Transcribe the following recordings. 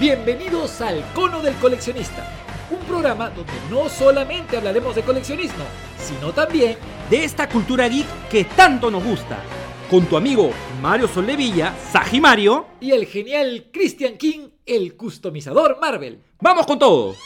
Bienvenidos al Cono del Coleccionista, un programa donde no solamente hablaremos de coleccionismo, sino también de esta cultura geek que tanto nos gusta. Con tu amigo Mario Soldevilla, Saji Mario. y el genial Christian King, el customizador Marvel. ¡Vamos con todo!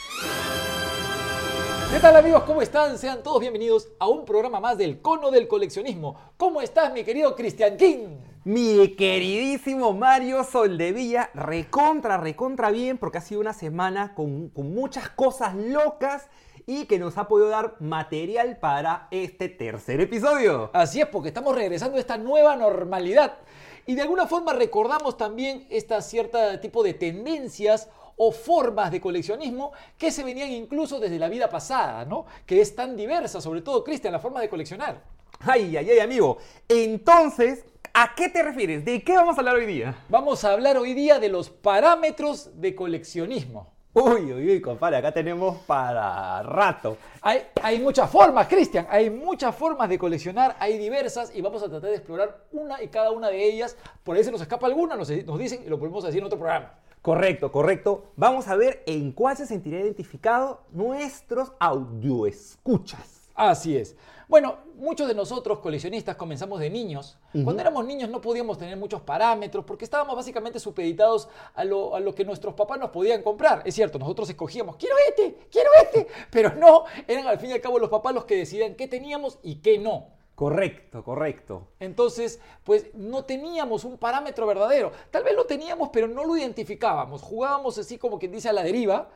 ¿Qué tal amigos? ¿Cómo están? Sean todos bienvenidos a un programa más del Cono del Coleccionismo. ¿Cómo estás mi querido Christian King? Mi queridísimo Mario Soldevilla, recontra, recontra bien, porque ha sido una semana con, con muchas cosas locas y que nos ha podido dar material para este tercer episodio. Así es, porque estamos regresando a esta nueva normalidad. Y de alguna forma recordamos también esta cierta tipo de tendencias o formas de coleccionismo que se venían incluso desde la vida pasada, ¿no? Que es tan diversa, sobre todo, Cristian, la forma de coleccionar. Ay, ay, ay, amigo. Entonces, ¿a qué te refieres? ¿De qué vamos a hablar hoy día? Vamos a hablar hoy día de los parámetros de coleccionismo. Uy, uy, uy, compadre, acá tenemos para rato. Hay, hay muchas formas, Cristian, hay muchas formas de coleccionar, hay diversas y vamos a tratar de explorar una y cada una de ellas. Por ahí se nos escapa alguna, nos, nos dicen y lo podemos decir en otro programa. Correcto, correcto. Vamos a ver en cuál se sentirá identificado nuestros audioescuchas. Así es. Bueno, muchos de nosotros coleccionistas comenzamos de niños. Cuando éramos niños no podíamos tener muchos parámetros porque estábamos básicamente supeditados a lo, a lo que nuestros papás nos podían comprar. Es cierto, nosotros escogíamos, quiero este, quiero este, pero no, eran al fin y al cabo los papás los que decidían qué teníamos y qué no. Correcto, correcto. Entonces, pues no teníamos un parámetro verdadero. Tal vez lo teníamos, pero no lo identificábamos. Jugábamos así como quien dice a la deriva.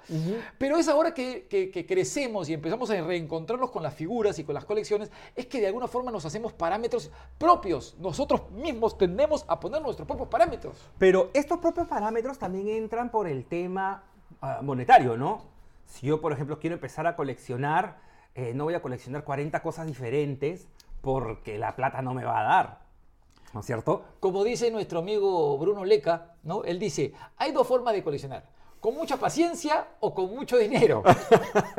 Pero es ahora que, que- que crecemos y empezamos a reencontrarnos con las figuras y con las colecciones, es que de alguna forma nos hacemos parámetros propios. Nosotros mismos tendemos a poner nuestros propios parámetros. Pero estos propios parámetros también entran por el tema ah, monetario, ¿no? Si yo, por ejemplo, quiero empezar a coleccionar, eh, no voy a coleccionar 40 cosas diferentes porque la plata no me va a dar. ¿No es cierto? Como dice nuestro amigo Bruno Leca, ¿no? Él dice, hay dos formas de coleccionar. Con mucha paciencia o con mucho dinero.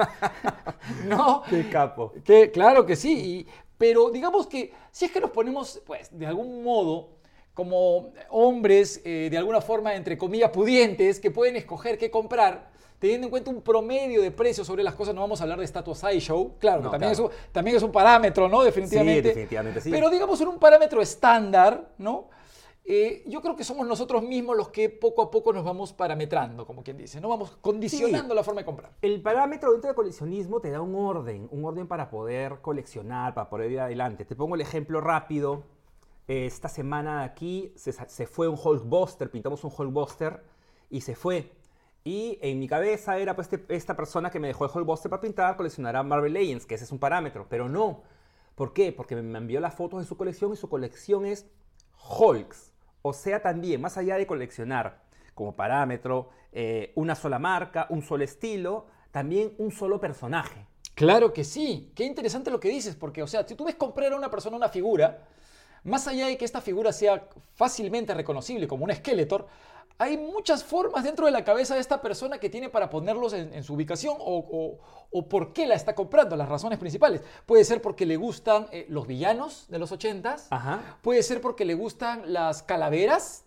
¿No? Qué capo. Que, claro que sí, y- pero digamos que si es que nos ponemos, pues, de algún modo, como hombres, eh, de alguna forma, entre comillas, pudientes, que pueden escoger qué comprar, teniendo en cuenta un promedio de precios sobre las cosas, no vamos a hablar de status show, claro, que también, claro. Es un, también es un parámetro, ¿no? Definitivamente. Sí, definitivamente sí. Pero digamos en un parámetro estándar, ¿no? Eh, yo creo que somos nosotros mismos los que poco a poco nos vamos parametrando, como quien dice, ¿no? Vamos condicionando Sí. la forma de comprar. El parámetro dentro del coleccionismo te da un orden, un orden para poder coleccionar, para poder ir adelante. Te pongo el ejemplo rápido. Esta semana aquí se, se fue un Hulkbuster, pintamos un Hulkbuster y se fue. Y en mi cabeza era pues este- esta persona que me dejó el Hulkbuster para pintar, coleccionará Marvel Legends, que ese es un parámetro, pero no. ¿Por qué? Porque me envió las fotos de su colección y su colección es Hulks. O sea, también, más allá de coleccionar como parámetro eh, una sola marca, un solo estilo, también un solo personaje. Claro que sí. Qué interesante lo que dices, porque, o sea, si tú ves comprar a una persona una figura, más allá de que esta figura sea fácilmente reconocible como un Skeletor, hay muchas formas dentro de la cabeza de esta persona que tiene para ponerlos en, en su ubicación o, o- o por qué la está comprando, las razones principales. Puede ser porque le gustan eh, los villanos de los ochentas, Ajá. puede ser porque le gustan las calaveras,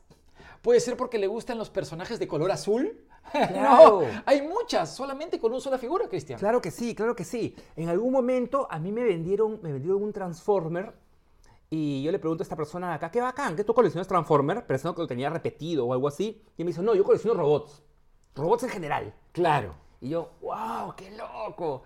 puede ser porque le gustan los personajes de color azul. Claro. no, hay muchas, solamente con una sola figura, Cristian. Claro que sí, claro que sí. En algún momento a mí me vendieron, me vendieron un Transformer y yo le pregunto a esta persona de acá, qué bacán, ¿qué tú coleccionas Transformer? Pensando que lo tenía repetido o algo así. Y me dice, no, yo colecciono robots. Robots en general. Claro. Y yo, wow, qué loco.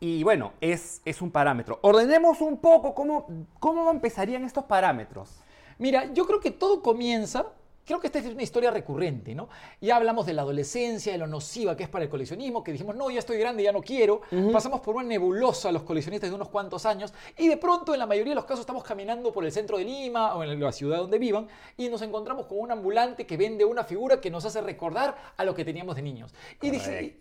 Y bueno, es, es un parámetro. Ordenemos un poco cómo, cómo empezarían estos parámetros. Mira, yo creo que todo comienza, creo que esta es una historia recurrente, ¿no? Ya hablamos de la adolescencia, de lo nociva que es para el coleccionismo, que dijimos, no, ya estoy grande, ya no quiero. Pasamos por una nebulosa los coleccionistas de unos cuantos años y de pronto, en la mayoría de los casos, estamos caminando por el centro de Lima o en la ciudad donde vivan y nos encontramos con un ambulante que vende una figura que nos hace recordar a lo que teníamos de niños. Y,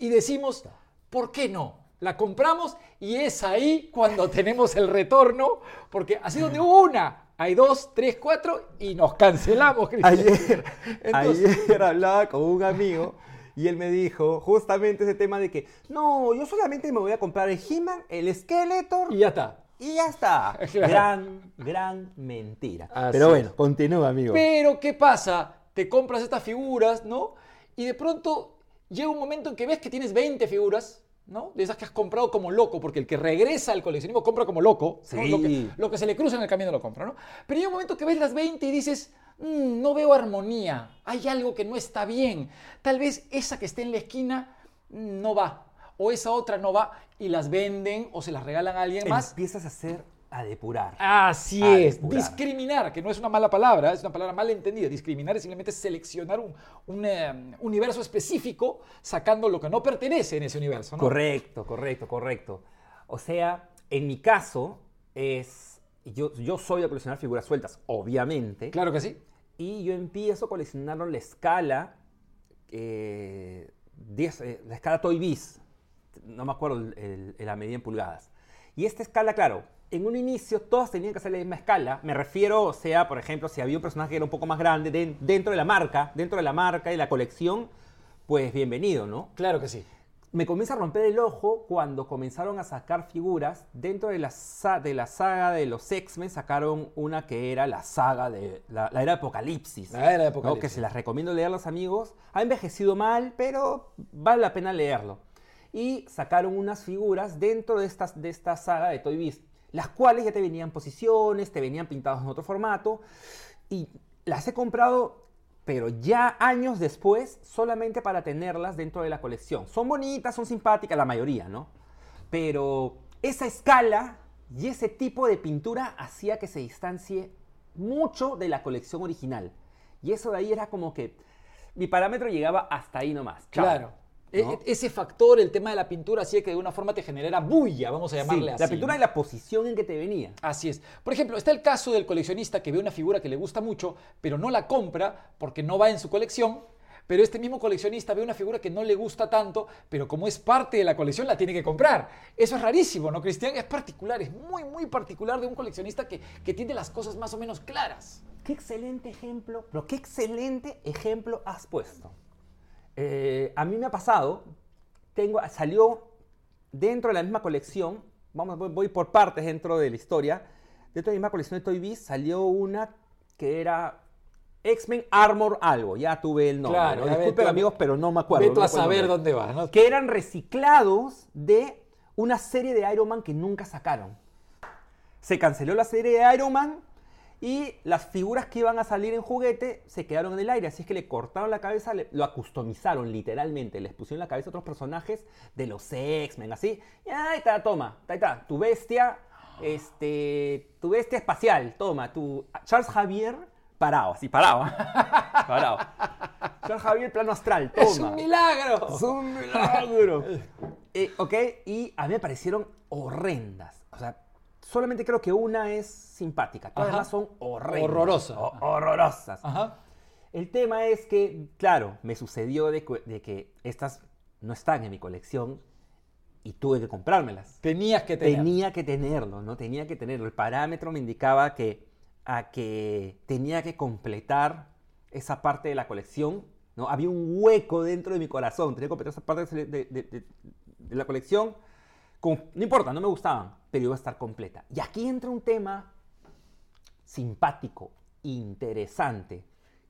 decimos, ¿por qué no? La compramos y es ahí cuando tenemos el retorno, porque así donde hubo una, hay dos, tres, cuatro y nos cancelamos, Cristian. Ayer, Entonces- ayer hablaba con un amigo y él me dijo justamente ese tema de que, no, yo solamente me voy a comprar el He-Man, el Skeletor Y ya está. y ya está. Claro. Gran, gran mentira. Así Pero es. bueno, continúa, amigo. Pero, ¿qué pasa? Te compras estas figuras, ¿no? Y de pronto llega un momento en que ves que tienes 20 figuras, ¿no? De esas que has comprado como loco, porque el que regresa al coleccionismo compra como loco. Lo, que, lo que se le cruza en el camino lo compra, ¿no? Pero llega un momento que ves las 20 y dices, "Mm, no veo armonía, hay algo que no está bien. Tal vez esa que esté en la esquina mm, no va, o esa otra no va, y las venden o se las regalan a alguien más. Empiezas a hacer, a depurar. Así a es, depurar. discriminar, que no es una mala palabra, es una palabra mal entendida. Discriminar es simplemente seleccionar un, un, eh, universo específico sacando lo que no pertenece en ese universo. ¿no? Correcto, correcto, correcto. O sea, en mi caso es, yo, yo soy de coleccionar figuras sueltas, obviamente, Claro que sí. y yo empiezo a coleccionarlo en la escala, eh, 10, eh, la escala Toy Biz, no me acuerdo el- el- el- la medida en pulgadas. Y esta escala, claro, en un inicio todas tenían que ser la misma escala. Me refiero, o sea, por ejemplo, si había un personaje que era un poco más grande de- dentro de la marca, dentro de la marca y la colección, pues bienvenido, ¿no? Claro que sí. me comienza a romper el ojo cuando comenzaron a sacar figuras. Dentro de la, de la saga de los X-Men sacaron una que era la saga de la, la era de Apocalipsis. La era de ¿no? Apocalipsis. Que se las recomiendo leer los amigos. Ha envejecido mal, pero vale la pena leerlo. Y sacaron unas figuras dentro de, estas, de esta saga de Toy Biz, las cuales ya te venían posiciones, te venían pintados en otro formato. Y las he comprado pero ya años después, solamente para tenerlas dentro de la colección. Son bonitas, son simpáticas, la mayoría, ¿no? Pero esa escala y ese tipo de pintura hacía que se distancie mucho de la colección original. Y eso de ahí era como que mi parámetro llegaba hasta ahí nomás. Chao. Claro. ¿No? E- e- ese factor, el tema de la pintura, hacía que de una forma te generara bulla, vamos a Sí, llamarle así. la pintura y la posición en que te venía. Así es. Por ejemplo, está el caso del coleccionista que ve una figura que le gusta mucho, pero no la compra porque no va en su colección. Pero este mismo coleccionista ve una figura que no le gusta tanto, pero como es parte de la colección, la tiene que comprar. Eso es rarísimo, ¿no, Cristian? Es particular, es muy, muy particular de un coleccionista que, que tiene las cosas más o menos claras. Qué excelente ejemplo, pero qué excelente ejemplo has puesto. Eh, a mí me ha pasado, tengo, salió dentro de la misma colección, vamos, voy, voy por partes dentro de la historia, dentro de la misma colección de Toy Biz salió una que era X-Men Armor algo, ya tuve el nombre. Claro, ¿no? Disculpen tú- amigos, pero no me acuerdo. Ve tú no a saber dónde va, ¿no? Que eran reciclados de una serie de Iron Man que nunca sacaron. Se canceló la serie de Iron Man y las figuras que iban a salir en juguete se quedaron en el aire. Así es que le cortaron la cabeza, le- lo customizaron literalmente. Les pusieron en la cabeza a otros personajes de los X-Men, así. Y ahí está, toma, ahí está. Tu bestia, este, tu bestia espacial, toma. Tu Charles Javier parado, así, parado. parado. Charles Javier plano astral, toma. ¡Es un milagro! Es un milagro. Eh, ok, y a mí me parecieron horrendas. O sea, solamente creo que una es simpática. Todas las son horrendas. Horrorosas. Horrorosas. Ajá. El tema es que, claro, me sucedió de, que- de que estas no están en mi colección y tuve que comprármelas. Tenías que tener. Tenía que tenerlo, ¿no? Tenía que tenerlo. El parámetro me indicaba que, a que tenía que completar esa parte de la colección, ¿no? Había un hueco dentro de mi corazón, tenía que completar esa parte de, de- de- de- de la colección. Con- no importa, no me gustaban, pero iba a estar completa. Y aquí entra un tema simpático, interesante,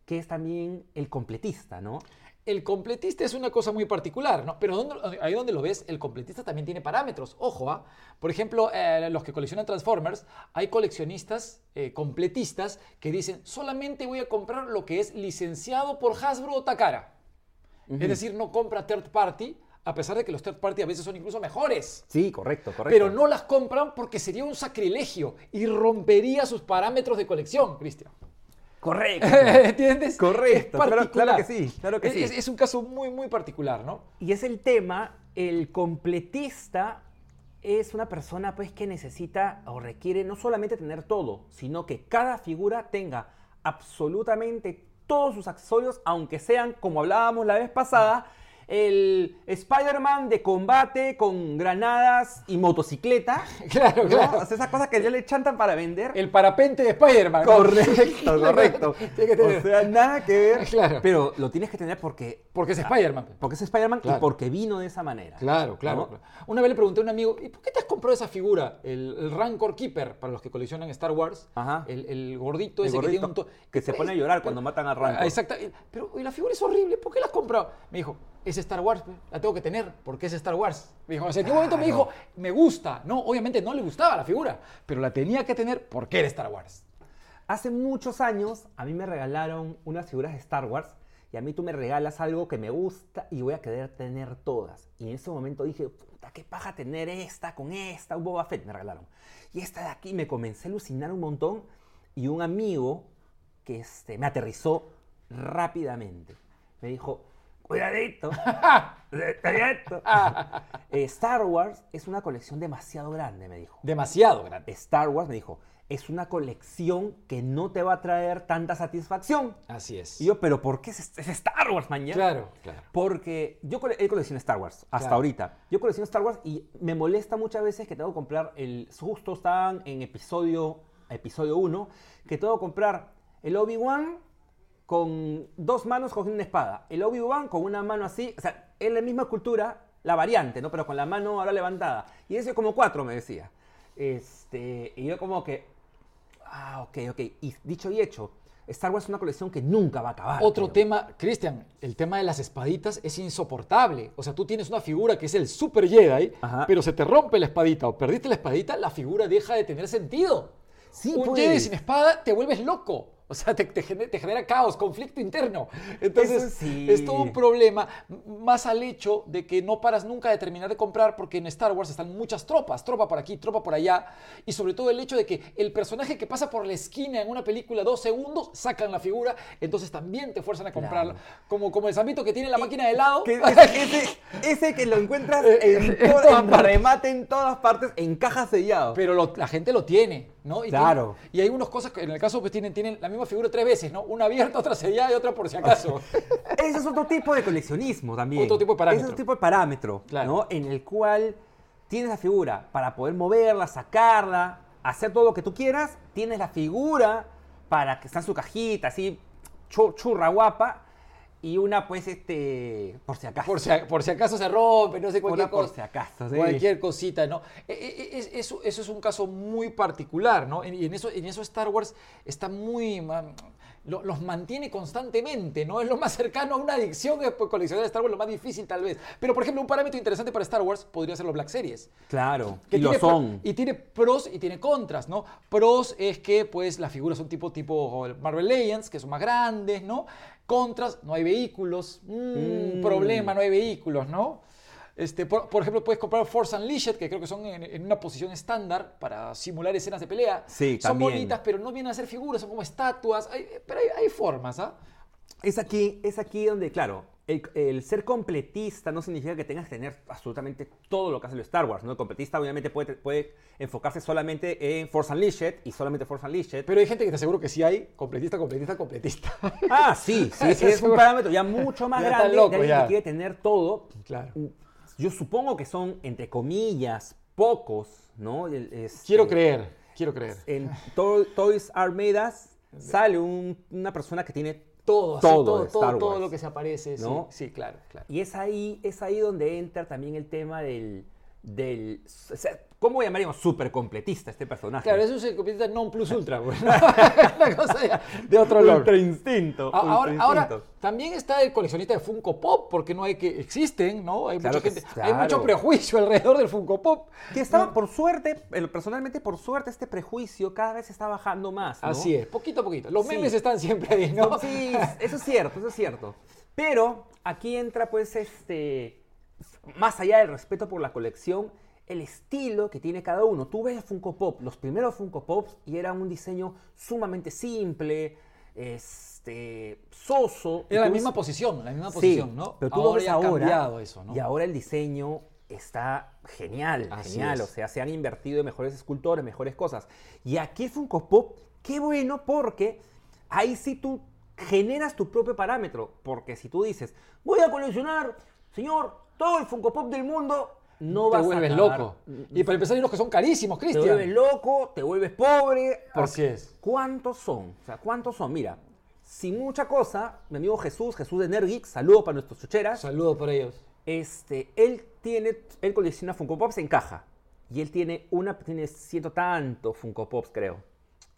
que es también el completista, ¿no? El completista es una cosa muy particular, ¿no? Pero ¿dónde- ahí donde lo ves, el completista también tiene parámetros. Ojo, ¿ah? Por ejemplo, eh, los que coleccionan Transformers, hay coleccionistas eh, completistas que dicen, solamente voy a comprar lo que es licenciado por Hasbro o Takara. Es decir, no compra third party, a pesar de que los third party a veces son incluso mejores. Sí, correcto, correcto. Pero no las compran porque sería un sacrilegio y rompería sus parámetros de colección, Cristian. Correcto. ¿Entiendes? Correcto, Es claro- particular. claro que sí, claro que Es- sí. Es, es un caso muy, muy particular, ¿no? Y es el tema, el completista es una persona pues que necesita o requiere no solamente tener todo, sino que cada figura tenga absolutamente todos sus accesorios, aunque sean, como hablábamos la vez pasada, el Spider-Man de combate con granadas y motocicleta. Claro, ¿no? claro. O sea, esas cosas que ya le chantan para vender. El parapente de Spider-Man. ¿no? Correcto, correcto. Tiene que tener. O sea, nada que ver. Claro. Pero lo tienes que tener porque, Porque es Spider-Man. porque es Spider-Man Claro. y porque vino de esa manera. Claro, claro. Una vez le pregunté a un amigo, ¿y por qué te has comprado esa figura? El, el Rancor Keeper, para los que coleccionan Star Wars. Ajá. El, el gordito El ese gordito que tiene un... to- que se pone a llorar cuando matan a Rancor. Ah, Exacto. Pero y la figura es horrible, ¿por qué la has comprado? Me dijo, es Star Wars, la tengo que tener, porque es Star Wars. Me dijo, o sea, en momento me dijo, me gusta. No, obviamente no le gustaba la figura, pero la tenía que tener porque era Star Wars. Hace muchos años a mí me regalaron unas figuras de Star Wars y a mí tú me regalas algo que me gusta y voy a querer tener todas. Y en ese momento dije, puta, qué paja tener esta con esta, un Boba Fett me regalaron. Y esta de aquí me comencé a alucinar un montón y un amigo que este, me aterrizó rápidamente. Me dijo, cuidadito, cuidadito. Eh, Star Wars es una colección demasiado grande, me dijo. Demasiado grande. Star Wars, me dijo, es una colección que no te va a traer tanta satisfacción. Así es. Y yo, pero ¿por qué es, es Star Wars, mañana? Claro, claro. Porque yo cole- he coleccionado Star Wars hasta Claro. ahorita. Yo colecciono Star Wars y me molesta muchas veces que tengo que comprar el. Justo estaban en episodio episodio 1, que tengo que comprar el Obi-Wan con dos manos cogiendo una espada. El Obi-Wan con una mano así. O sea, es la misma cultura, la variante, ¿no? Pero con la mano ahora levantada. Y ese como cuatro, me decía. Este, y yo como que. Ah, ok, ok. Y dicho y hecho, Star Wars es una colección que nunca va a acabar. Otro creo. tema, Cristian, el tema de las espaditas es insoportable. O sea, tú tienes una figura que es el Super Jedi, Ajá. pero se te rompe la espadita o perdiste la espadita, la figura deja de tener sentido. Sí, Un pues. Jedi sin espada te vuelves loco. O sea, te, te gener- te genera caos, conflicto interno. Entonces, sí. es todo un problema, más al hecho de que no paras nunca de terminar de comprar, porque en Star Wars están muchas tropas, tropa por aquí, tropa por allá, y sobre todo el hecho de que el personaje que pasa por la esquina en una película dos segundos, sacan la figura, entonces también te fuerzan a comprarla. Como, como el Zambito que tiene la máquina de helado. Que ese, ese- que lo encuentras en, En to- todas en partes. remate en todas partes, en caja sellado. Pero lo- la gente lo tiene, ¿no? Y Claro. y hay unas cosas que en el caso pues tienen, tienen la misma figura tres veces, ¿no? Una abierta, otra sellada y otra por si acaso. Ese es otro tipo de coleccionismo también. Otro tipo de parámetro. Ese es otro tipo de parámetro, Claro. ¿no? En el cual tienes la figura para poder moverla, sacarla, hacer todo lo que tú quieras. Tienes la figura para que está en su cajita, así, chu- churra guapa. Y una, pues, este, por si acaso. Por si, por si acaso se rompe, no sé, cualquier Una por cosa. si acaso, sí. Cualquier cosita, ¿no? E- e- e- es- eso, eso es un caso muy particular, ¿no? Y en eso, en eso Star Wars está muy... los mantiene constantemente, ¿no? Es lo más cercano a una adicción es pues, coleccionar Star Wars, lo más difícil tal vez. Pero, por ejemplo, un parámetro interesante para Star Wars podría ser los Black Series. Claro, que y lo tiene son. Y tiene pros y tiene contras, ¿no? Pros es que, pues, las figuras son tipo, tipo Marvel Legends, que son más grandes, ¿no? Contras, no hay vehículos. Mm, Mm. Problema, no hay vehículos, ¿no? Este, por, por ejemplo, puedes comprar Force Unleashed, que creo que son en, en una posición estándar para simular escenas de pelea. Sí, son también. bonitas, pero no vienen a ser figuras, son como estatuas. Hay- pero hay, hay formas, ¿ah? Es aquí, es aquí donde, claro, el, el ser completista no significa que tengas que tener absolutamente todo lo que hace el Star Wars, ¿no? El completista obviamente puede, puede enfocarse solamente en Force Unleashed y solamente Force Unleashed. Pero hay gente que te aseguro que sí hay completista, completista, completista. ah, sí, sí, es un parámetro ya mucho más Ya grande loco, de alguien ya. que quiere tener todo. Claro. Yo supongo que son, entre comillas, pocos, ¿no? Este, Quiero creer, quiero creer. En To- Toys R Made Us sale un- una persona que tiene Todo, todo, todo, de todo, Star todo Wars. lo que se aparece. sí, ¿No? Sí, claro, claro. Y es ahí, es ahí donde entra también el tema del, del o sea, ¿cómo llamaríamos? Super completista este personaje. Claro, eso se completista non plus ultra, ¿no? Una cosa ya de otro lado. ultra instinto. Ahora, ultra ahora, instinto. también está el coleccionista de Funko Pop, porque no hay que existen, ¿no? Hay, Claro mucha gente, hay mucho prejuicio alrededor del Funko Pop. Que estaba, por suerte, eh, personalmente, por suerte, este prejuicio cada vez está bajando más. ¿no? Así es, poquito a poquito. Los Sí. memes están siempre ahí, ¿no? Sí, eso es cierto, eso es cierto. Pero aquí entra, pues, este. Más allá del respeto por la colección, el estilo que tiene cada uno. Tú ves Funko Pop, los primeros Funko Pops, y era un diseño sumamente simple, este. soso. Era la misma posición, la misma Sí, posición, ¿no? Pero tú lo ves ya ahora. cambiado eso, ¿no? Y ahora el diseño está genial, Así genial. es. O sea, se han invertido en mejores escultores, mejores cosas. Y aquí Funko Pop, qué bueno porque ahí sí tú generas tu propio parámetro. Porque si tú dices, voy a coleccionar, señor, todo el Funko Pop del mundo, no te vas vuelves a acabar. loco. Y para empezar hay unos que son carísimos, Te Cristian. vuelves loco, te vuelves pobre. Así es. ¿Cuántos son? O sea, ¿cuántos son? Mira, sin mucha cosa, mi amigo Jesús, Jesús de Nergeek, saludo para nuestros chucheras. Saludos por ellos. Este, él tiene, él colecciona Funko Pops en caja. Y él tiene una, tiene ciento tantos Funko Pops, creo.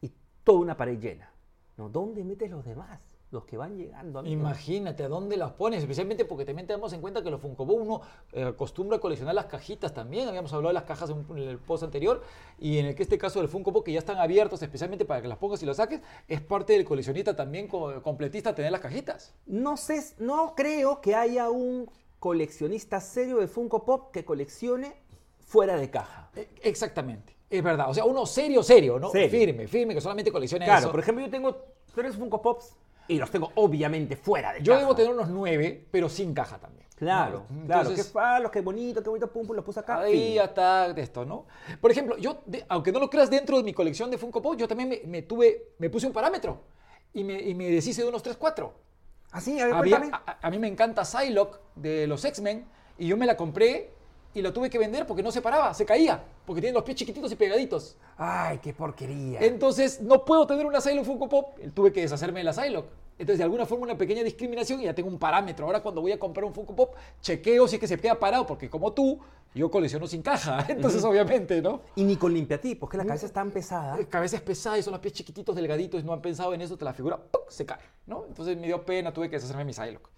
Y toda una pared llena. ¿No? ¿Dónde metes los demás? Los que van llegando. Imagínate a dónde las pones, especialmente porque también tenemos en cuenta que los Funko Pop uno eh, acostumbra a coleccionar las cajitas también. Habíamos hablado de las cajas en, el post anterior y en el que este caso del Funko Pop que ya están abiertos especialmente para que las pongas y los saques, es parte del coleccionista también co- completista tener las cajitas. No sé, no creo que haya un coleccionista serio de Funko Pop que coleccione fuera de caja. Eh, Exactamente, es verdad. O sea, uno serio, serio, ¿no? Serio. Firme, firme, que solamente colecciona Claro, eso. por ejemplo, yo tengo tres Funko Pops y los tengo obviamente fuera de Yo caja. debo tener unos nueve, pero sin caja también. Claro, ¿no? claro. Entonces, qué falos, qué bonito, qué bonito, pum, pum, los puse acá. Ahí ya está esto, ¿no? Por ejemplo, yo, de- aunque no lo creas dentro de mi colección de Funko Pop, yo también me, me tuve, me puse un parámetro y me, y me deshice de unos 3, 4. ¿Ah, sí? A ver, Había- cuéntame. a, a mí me encanta Psylocke de los X-Men y yo me la compré y la tuve que vender porque no se paraba, se caía, porque tiene los pies chiquititos y pegaditos. Ay, qué porquería. Entonces no puedo tener una Psylocke Funko Pop, tuve que deshacerme de la Psylocke. Entonces de alguna forma una pequeña discriminación y ya tengo un parámetro. Ahora cuando voy a comprar un Funko Pop, chequeo si es que se queda parado, porque como tú, yo colecciono sin caja. Entonces obviamente, ¿no? Y ni con limpiatipos, que la cabeza es tan pesada. La cabeza es pesada y son los pies chiquititos, delgaditos, y no han pensado en eso, te la figura ¡puc! se cae, ¿no? Entonces me dio pena, tuve que deshacerme de mi Psylocke.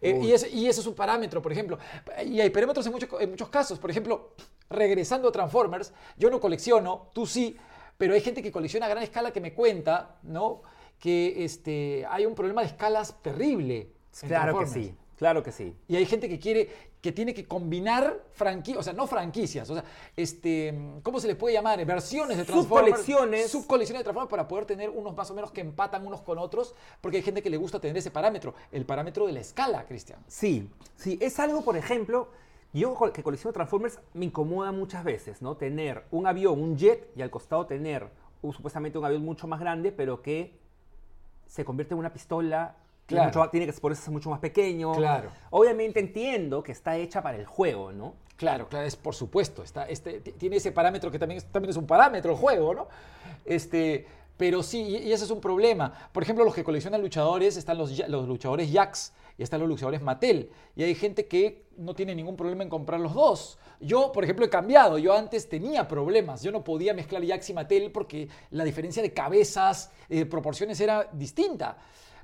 Eh, y, ese, y ese es un parámetro, por ejemplo. Y hay parámetros en, muchos en muchos casos. Por ejemplo, regresando a Transformers, yo no colecciono, tú sí, pero hay gente que colecciona a gran escala que me cuenta, ¿no? Que este, hay un problema de escalas terrible. Claro que sí, claro que sí. Y hay gente que quiere, que tiene que combinar franquicias, o sea, no franquicias, o sea, este, ¿cómo se les puede llamar? Versiones de Transformers. Subcolecciones. Subcolecciones de Transformers para poder tener unos más o menos que empatan unos con otros, porque hay gente que le gusta tener ese parámetro, el parámetro de la escala, Cristian. Sí, sí, es algo, por ejemplo, yo que colecciono Transformers me incomoda muchas veces, ¿no? Tener un avión, un jet, y al costado tener un- supuestamente un avión mucho más grande, pero que se convierte en una pistola. Claro. mucho tiene que ser mucho más pequeño. Claro. Obviamente entiendo que está hecha para el juego, ¿no? Claro, claro, es por supuesto. Está, este, ti- tiene ese parámetro que también es, también es un parámetro el juego, ¿no? Este, pero sí, y, y ese es un problema. Por ejemplo, los que coleccionan luchadores, están los, los luchadores Jax y están los luchadores Mattel. Y hay gente que no tiene ningún problema en comprar los dos. Yo, por ejemplo, he cambiado. Yo antes tenía problemas. Yo no podía mezclar Jax y Mattel porque la diferencia de cabezas, eh, de proporciones era distinta.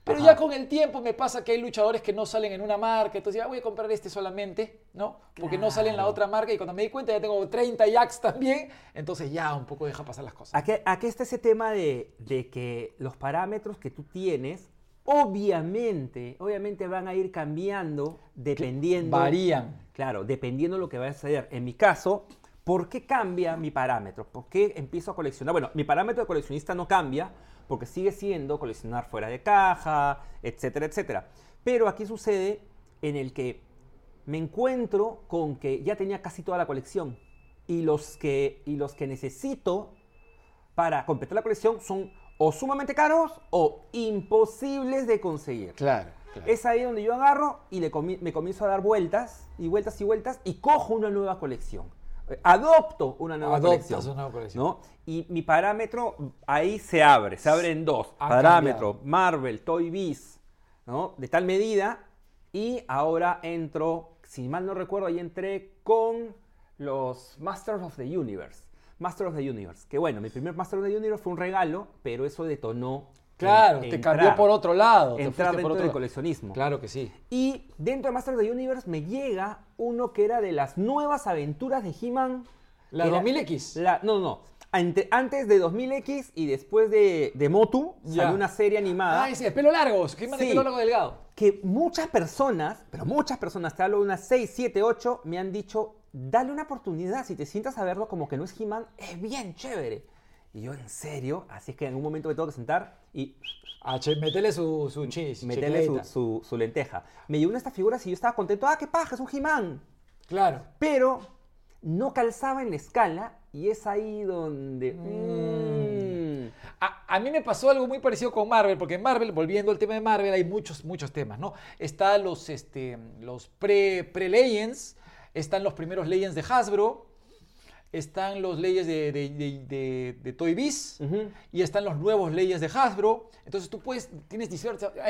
Pero Ajá. ya con el tiempo me pasa que hay luchadores que no salen en una marca, entonces ya voy a comprar este solamente, ¿no? Porque no sale en la otra marca y cuando me di cuenta ya tengo 30 Jacks también, entonces ya un poco deja pasar las cosas. Aquí, aquí está ese tema de, de que los parámetros que tú tienes, obviamente, obviamente van a ir cambiando dependiendo. Varían. Claro, dependiendo de lo que vaya a suceder. En mi caso, ¿por qué cambia mi parámetro? ¿Por qué empiezo a coleccionar? Bueno, mi parámetro de coleccionista no cambia porque sigue siendo coleccionar fuera de caja, etcétera, etcétera. Pero aquí sucede en el que me encuentro con que ya tenía casi toda la colección y los que, y los que necesito para completar la colección son o sumamente caros o imposibles de conseguir. Claro, Es ahí donde yo agarro y le comi- me comienzo a dar vueltas y vueltas y vueltas y cojo una nueva colección. Eh, Adopto una nueva Adoptas colección. una nueva colección. ¿no? Y mi parámetro ahí se abre, se abre en dos. Ha parámetro, cambiado. Marvel, Toy Biz, ¿no? De tal medida. Y ahora entro, si mal no recuerdo, ahí entré con los Masters of the Universe. Master of the Universe. Que bueno, mi primer Master of the Universe fue un regalo, pero eso detonó. Claro, en- te entrar- cambió por otro lado. Entrar dentro por otro del lado. coleccionismo. Claro que sí. Y dentro de Master of the Universe me llega uno que era de las nuevas aventuras de He-Man. ¿La Era 2000X? la- no, no, no. Ante- antes de 2000X y después de, de Motu Ya. salió una serie animada Ah, ese, el pelo largo, que de pelo largo delgado. que muchas personas, pero muchas personas, te hablo de unas 6, 7, 8, me han dicho, dale una oportunidad, si te sientas a verlo como que no es He-Man, es bien chévere. Y yo, ¿en serio? Así es que en un momento me tengo que sentar y Ah, che, su, su chis. meterle su, chequeleta. su- su lenteja. Me llegó una esta figura y yo estaba contento, ah, qué paja, es un He-Man. Claro. pero no calzaba en la escala y es ahí donde... mm, A, a mí me pasó algo muy parecido con Marvel, porque en Marvel, volviendo al tema de Marvel, hay muchos, muchos temas, ¿no? Están los, este, los pre- pre-Legends, están los primeros Legends de Hasbro, están los Legends de, de, de- de- de Toy Biz, y están los nuevos Legends de Hasbro. Entonces tú puedes, tienes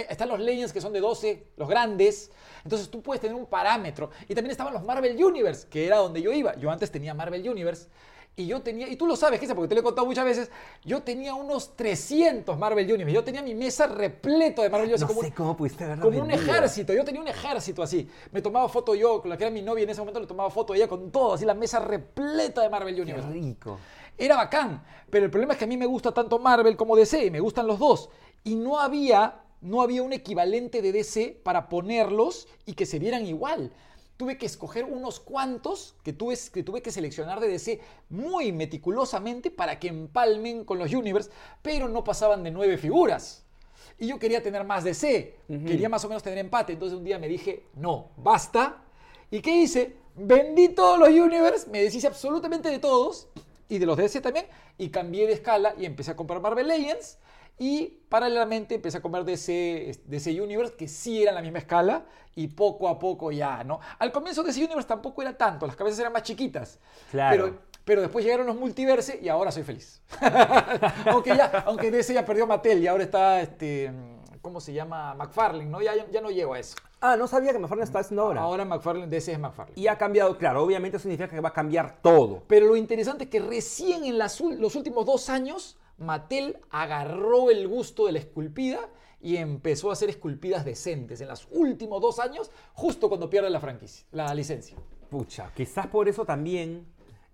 están los Legends que son de 12, los grandes. Entonces tú puedes tener un parámetro. Y también estaban los Marvel Universe, que era donde yo iba. Yo antes tenía Marvel Universe. Y yo tenía, y tú lo sabes, Cristian, porque te lo he contado muchas veces, yo tenía unos 300 Marvel Universe. Yo tenía mi mesa repleto de Marvel Universe. No como, sé un- cómo pudiste haberlo como un ejército. Yo tenía un ejército así. Me tomaba foto yo, con la que era mi novia en ese momento, le tomaba foto ella con todo, así la mesa repleta de Marvel Qué Universe. rico. Era bacán, pero el problema es que a mí me gusta tanto Marvel como DC, y me gustan los dos. Y no había, no había un equivalente de DC para ponerlos y que se vieran igual. Tuve que escoger unos cuantos que tuve, que tuve que seleccionar de DC muy meticulosamente para que empalmen con los Universe, pero no pasaban de nueve figuras. Y yo quería tener más DC, quería más o menos tener empate. Entonces un día me dije, no, basta. ¿Y qué hice? Vendí todos los Universe, me deshice absolutamente de todos y de los DC también, y cambié de escala y empecé a comprar Marvel Legends. Y paralelamente empecé a comprar DC, DC Universe, que sí era la misma escala, y poco a poco ya, ¿no? Al comienzo DC Universe tampoco era tanto, las cabezas eran más chiquitas. Claro. Pero, pero después llegaron los multiverse y ahora soy feliz. aunque ya, aunque DC ya perdió Mattel y ahora está, este, ¿cómo se llama? McFarlane, ¿no? Ya, ya, no llego a eso. Ah, no sabía que McFarlane estaba haciendo ahora. Ahora McFarlane, DC es McFarlane. Y ha cambiado, claro, obviamente eso significa que va a cambiar todo. Pero lo interesante es que recién en las los últimos dos años, Mattel agarró el gusto de la esculpida y empezó a hacer esculpidas decentes. En los últimos dos años, justo cuando pierde la franquicia, la licencia. Pucha, quizás por eso también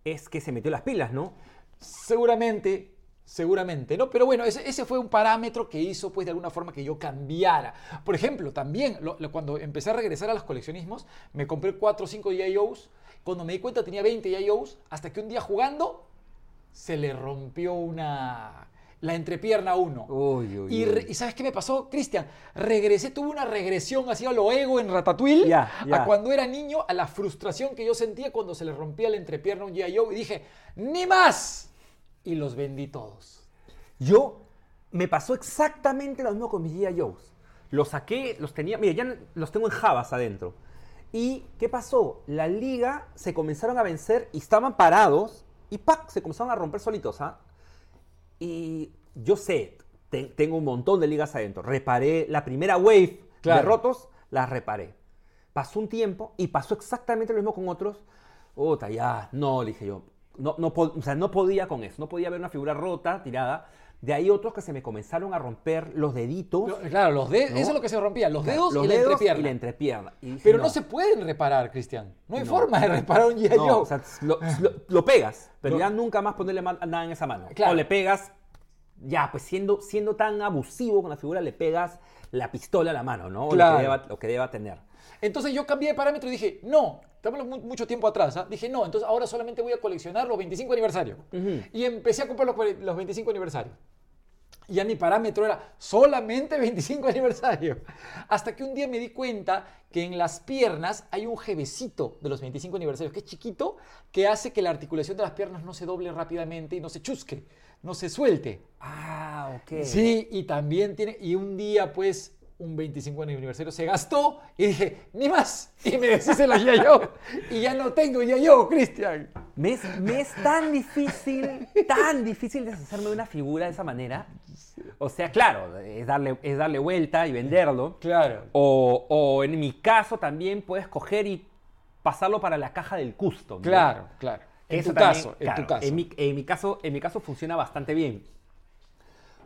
es que se metió las pilas, ¿no? Seguramente, seguramente, ¿no? Pero bueno, ese, ese fue un parámetro que hizo, pues, de alguna forma que yo cambiara. Por ejemplo, también, lo- lo- cuando empecé a regresar a los coleccionismos, me compré 4 o 5 G.I.O.s. Cuando me di cuenta tenía 20 G.I.O.s, hasta que un día jugando, se le rompió una... La entrepierna a uno. Uy, uy, y, uy. re- ¿y sabes qué me pasó, Cristian? Regresé, tuve una regresión así a lo ego en Ratatouille, Ya, ya. a cuando era niño, a la frustración que yo sentía cuando se le rompía la entrepierna a un G.I.O. y dije, ¡ni más! Y los vendí todos. Yo me pasó exactamente lo mismo con mis G.I. Joes. Los saqué, los tenía, mira, ya los tengo en Javas adentro. ¿Y qué pasó? La liga se comenzaron a vencer y estaban parados y ¡pac! se comenzaron a romper solitos, ¿ah? Y yo sé, te- tengo un montón de ligas adentro. Reparé la primera wave Claro. de rotos, las reparé. Pasó un tiempo y pasó exactamente lo mismo con otros. Puta, ya, no, dije yo. No, no, o sea, no podía con eso. No podía ver una figura rota, tirada. De ahí otros que se me comenzaron a romper los deditos. Lo- Claro, los dedos, ¿No? eso es lo que se rompía, los dedos los y la entrepierna. y la entrepierna. Y dije, Pero no. se pueden reparar, Cristian. No hay No. forma de reparar un G.I. Joe. o sea, lo, lo- lo pegas, pero ya nunca más ponerle nada en esa mano. Claro. O le pegas, ya, pues siendo, siendo tan abusivo con la figura, le pegas la pistola a la mano, ¿no? Claro. Lo, que deba, lo que deba tener. Entonces yo cambié de parámetro y dije, no, estamos mu- mucho tiempo atrás, ¿ah? dije, no, entonces ahora solamente voy a coleccionar los 25 aniversarios. Y empecé a comprar los, los 25 aniversarios. Y ya mi parámetro era solamente 25 aniversarios. Hasta que un día me di cuenta que en las piernas hay un jevecito de los 25 aniversarios, que es chiquito, que hace que la articulación de las piernas no se doble rápidamente y no se chusque, no se suelte. Ah, ok. Sí, y también tiene, y un día pues un 25 aniversario se gastó y dije, ni más, y me deshice la yo y ya no tengo yo, Cristian. Me es, me es tan difícil, tan difícil deshacerme de una figura de esa manera. O sea, claro, es darle, es darle vuelta y venderlo. Claro. O, o en mi caso también puedes coger y pasarlo para la caja del custom. ¿no? Claro, claro. En Eso tu también, caso, en tu caso. En mi, en mi caso. En mi caso funciona bastante bien.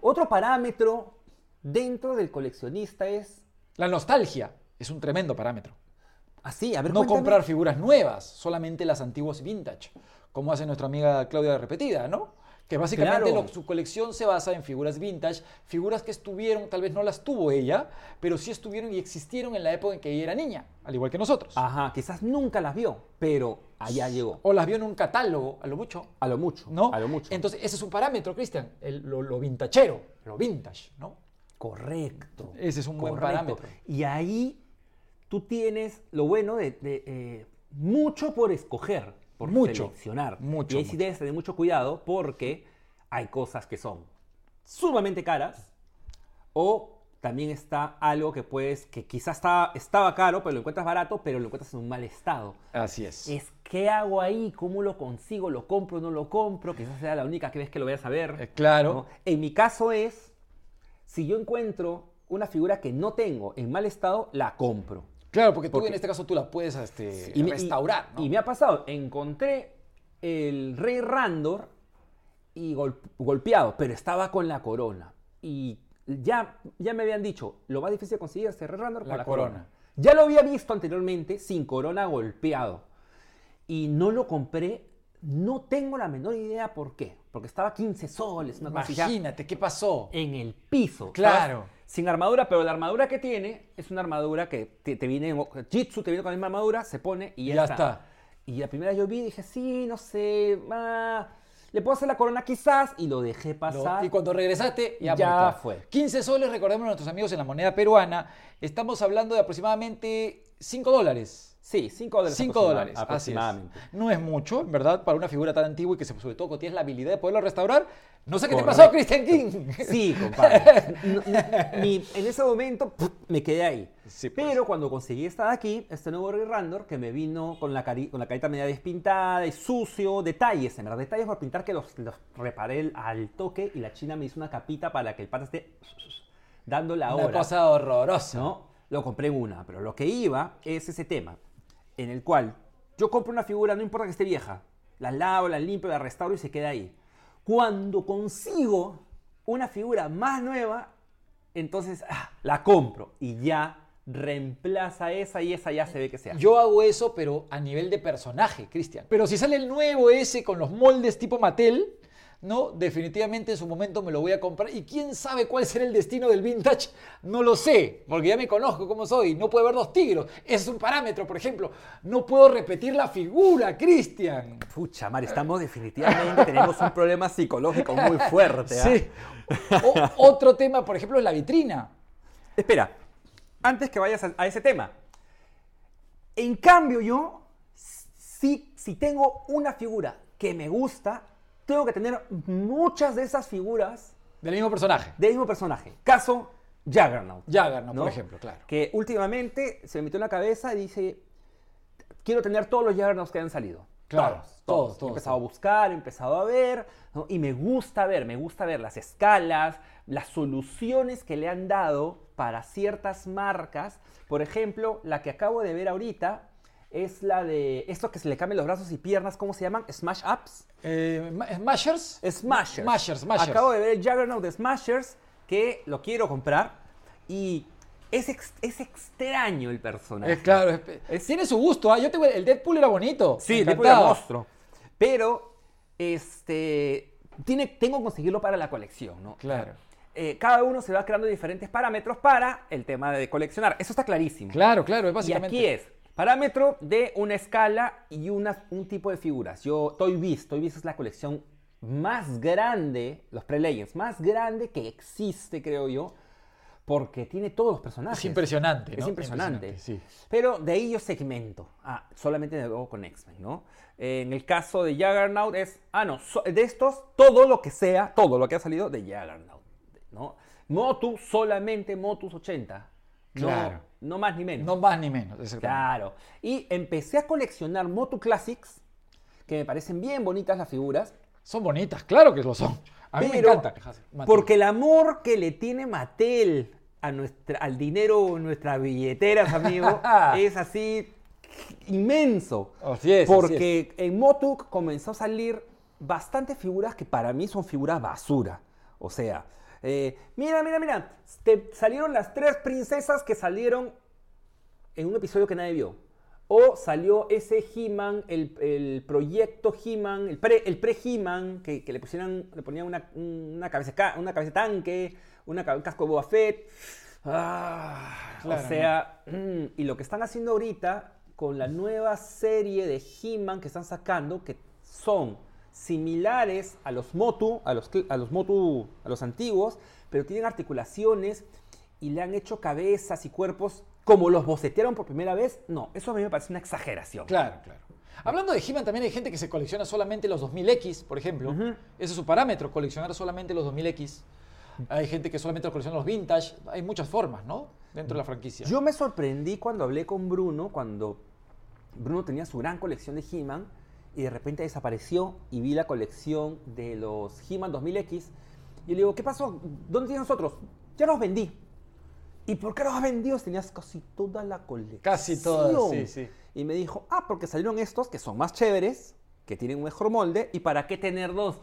Otro parámetro dentro del coleccionista es La nostalgia es un tremendo parámetro. así, a ver, No cuéntame. comprar figuras nuevas, solamente las antiguas vintage, como hace nuestra amiga Claudia Repetida, ¿no? Que básicamente Claro. lo- su colección se basa en figuras vintage, figuras que estuvieron, tal vez no las tuvo ella, pero sí estuvieron y existieron en la época en que ella era niña, al igual que nosotros. Ajá, quizás nunca las vio, pero allá llegó. O las vio en un catálogo, a lo mucho. A lo mucho. ¿no? A lo mucho. Entonces, ese es un parámetro, Cristian, lo, lo vintachero, lo vintage, ¿no? Correcto. Ese es un buen correcto. parámetro. Y ahí tú tienes lo bueno de, de, eh, mucho por escoger, por Mucho, seleccionar. mucho, Y ahí sí mucho. debes tener mucho cuidado porque hay cosas que son sumamente caras o también está algo que puedes, que quizás estaba, estaba caro, pero lo encuentras barato, pero lo encuentras en un mal estado. Así es. Es qué hago ahí, cómo lo consigo, lo compro, no lo compro, quizás sea la única que vez que lo vayas a ver. Eh, claro. ¿no? En mi caso es, si yo encuentro una figura que no tengo en mal estado, la compro. Claro, porque tú Porque- en este caso tú la puedes este, Y me- y- restaurar, ¿no? Y, me ha pasado, encontré el rey Randor y gol- golpeado, pero estaba con la corona. Y ya, ya me habían dicho, lo más difícil de conseguir es el rey Randor La con la corona. corona. Ya lo había visto anteriormente sin corona golpeado. Y no lo compré, no tengo la menor idea por qué. Porque estaba 15 soles, una Imagínate, ¿qué pasó? en el piso. Claro. Sin armadura, pero la armadura que tiene es una armadura que te, te viene, en- Jitsu te viene con la misma armadura, se pone y ya, Ya está. Y la primera yo vi y dije, sí, no sé, ah, le puedo hacer la corona quizás y lo dejé pasar. y cuando regresaste, ya, Ya fue. 15 soles, recordemos a nuestros amigos en la moneda peruana. Estamos hablando de aproximadamente 5 dólares. Sí, 5 dólares. 5 aproxima- dólares, así es. Aproximadamente. No es mucho, en verdad, para una figura tan antigua y que sobre todo tienes la habilidad de poderlo restaurar. No sé qué te Correcto. pasó, Christian King. Sí, compadre. No, mi- en ese momento me quedé ahí. Sí, pues. Pero cuando conseguí esta de aquí, este nuevo Rey Randor, que me vino con la, cari- con la carita media despintada y sucio, detalles, en verdad, detalles por pintar que los, los reparé al toque y la china me hizo una capita para que el pata esté dando la Una hora. cosa horrorosa. ¿no? Lo compré en una, pero lo que iba es ese tema, en el cual yo compro una figura, no importa que esté vieja, la lavo, la limpio, la restauro y se queda ahí. Cuando consigo una figura más nueva, entonces ah, la compro y ya reemplaza esa y esa ya se ve que se hace. Yo hago eso, pero a nivel de personaje, Cristian. Pero si sale el nuevo ese con los moldes tipo Mattel, no, definitivamente en su momento me lo voy a comprar. Y quién sabe cuál será el destino del vintage, no lo sé, porque ya me conozco cómo soy. No puedo ver dos tigros. Ese es un parámetro, por ejemplo. No puedo repetir la figura, Cristian. Pucha, Mar, estamos definitivamente, tenemos un problema psicológico muy fuerte. ¿ah? Sí. O- otro tema, por ejemplo, es la vitrina. Espera, antes que vayas a, a ese tema. En cambio, yo, si, si tengo una figura que me gusta, tengo que tener muchas de esas figuras Del mismo personaje. del mismo personaje. Caso Juggernaut. Juggernaut, ¿no? por ejemplo, claro. Que últimamente se me metió en la cabeza y dice, quiero tener todos los Juggernauts que han salido. Claro, todos, todos, todos. todos, He empezado a buscar, he empezado a ver, ¿no? y me gusta ver, me gusta ver las escalas, las soluciones que le han dado para ciertas marcas. Por ejemplo, la que acabo de ver ahorita es la de esto que se le cambian los brazos y piernas, ¿cómo se llaman? Smash Ups. Eh, Ma- ¿Smashers? Smashers. Smashers, Smashers. Acabo de ver el Juggernaut de Smashers que lo quiero comprar y es, ex- es extraño el personaje. Es claro, es- Es- tiene su gusto. ¿ah? Yo el Deadpool era bonito. Sí, el tipo de encantaba. monstruo. Pero, este, tiene, tengo que conseguirlo para la colección, ¿no? Claro. Eh, cada uno se va creando diferentes parámetros para el tema de coleccionar. Eso está clarísimo. Claro, claro, es Y básicamente. aquí es parámetro de una escala y una- un tipo de figuras. Yo, Toy Biz, Toy Biz es la colección más grande, los pre-legends, más grande que existe, creo yo, porque tiene todos los personajes. Es impresionante. Es impresionante. sí. Pero de ahí yo segmento. Ah, solamente con X-Men, ¿no? En el caso de Juggernaut es, ah, no, so- de estos, todo lo que sea, todo lo que ha salido de Juggernaut, ¿no? Motu, solamente Motus 80. No, Claro. no más ni menos. No más ni menos. Claro. Y empecé a coleccionar Motu Classics, que me parecen bien bonitas las figuras. Son bonitas, claro que lo son. A mí pero me encanta. Porque el amor que le tiene Mattel a nuestra, al dinero en nuestras billeteras, amigo, es así inmenso. Así es, así Porque en Motuk comenzó a salir bastantes figuras que para mí son figuras basura. O sea, eh, mira, mira, mira, te salieron las tres princesas que salieron en un episodio que nadie vio. O salió ese He-Man, el, el proyecto He-Man, el pre- el pre-He-Man, que, que le, pusieran, le ponían una, una, cabeza, ca- una cabeza tanque, una, un casco de Boba Fett. Ah, Claro, o sea, mm, y lo que están haciendo ahorita con la nueva serie de He-Man que están sacando, que son similares a los Motu, a los, a los Motu, a los antiguos, pero tienen articulaciones y le han hecho cabezas y cuerpos como los bocetearon por primera vez. No, eso a mí me parece una exageración. Claro, claro. Hablando de He-Man, también hay gente que se colecciona solamente los 2000X, por ejemplo. Ese es su parámetro, coleccionar solamente los 2000X. Hay gente que solamente colecciona los vintage. Hay muchas formas, ¿no? Dentro de la franquicia. Yo me sorprendí cuando hablé con Bruno, cuando Bruno tenía su gran colección de He-Man y de repente desapareció y vi la colección de los He-Man 2000X. Y le digo, ¿qué pasó? ¿Dónde tienes nosotros? Ya los vendí. ¿Y por qué los has vendido? Tenías casi toda la colección. Casi todas, sí, sí. Y me dijo, ah, porque salieron estos que son más chéveres, que tienen un mejor molde y para qué tener dos.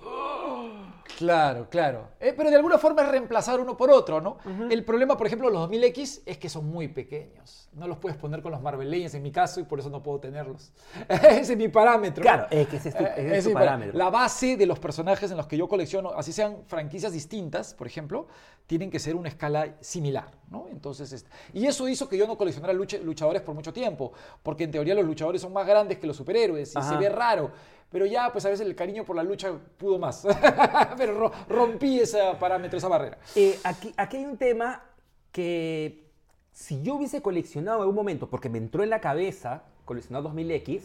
Claro, claro. Eh, pero de alguna forma es reemplazar uno por otro, ¿no? El problema, por ejemplo, los 2000X es que son muy pequeños. No los puedes poner con los Marvel Legends en mi caso y por eso no puedo tenerlos. Ese es mi parámetro. Claro, es que ese es tu, Eh, es tu parámetro. La base de los personajes en los que yo colecciono, así sean franquicias distintas, por ejemplo, tienen que ser una escala similar, ¿no? Entonces, este- y eso hizo que yo no coleccionara lucha- luchadores por mucho tiempo, porque en teoría los luchadores son más grandes que los superhéroes y se ve raro. Pero ya, pues a veces el cariño por la lucha pudo más. Pero ro- rompí ese parámetro, esa barrera. Eh, aquí, aquí hay un tema que si yo hubiese coleccionado en algún momento, porque me entró en la cabeza coleccionar 2000X,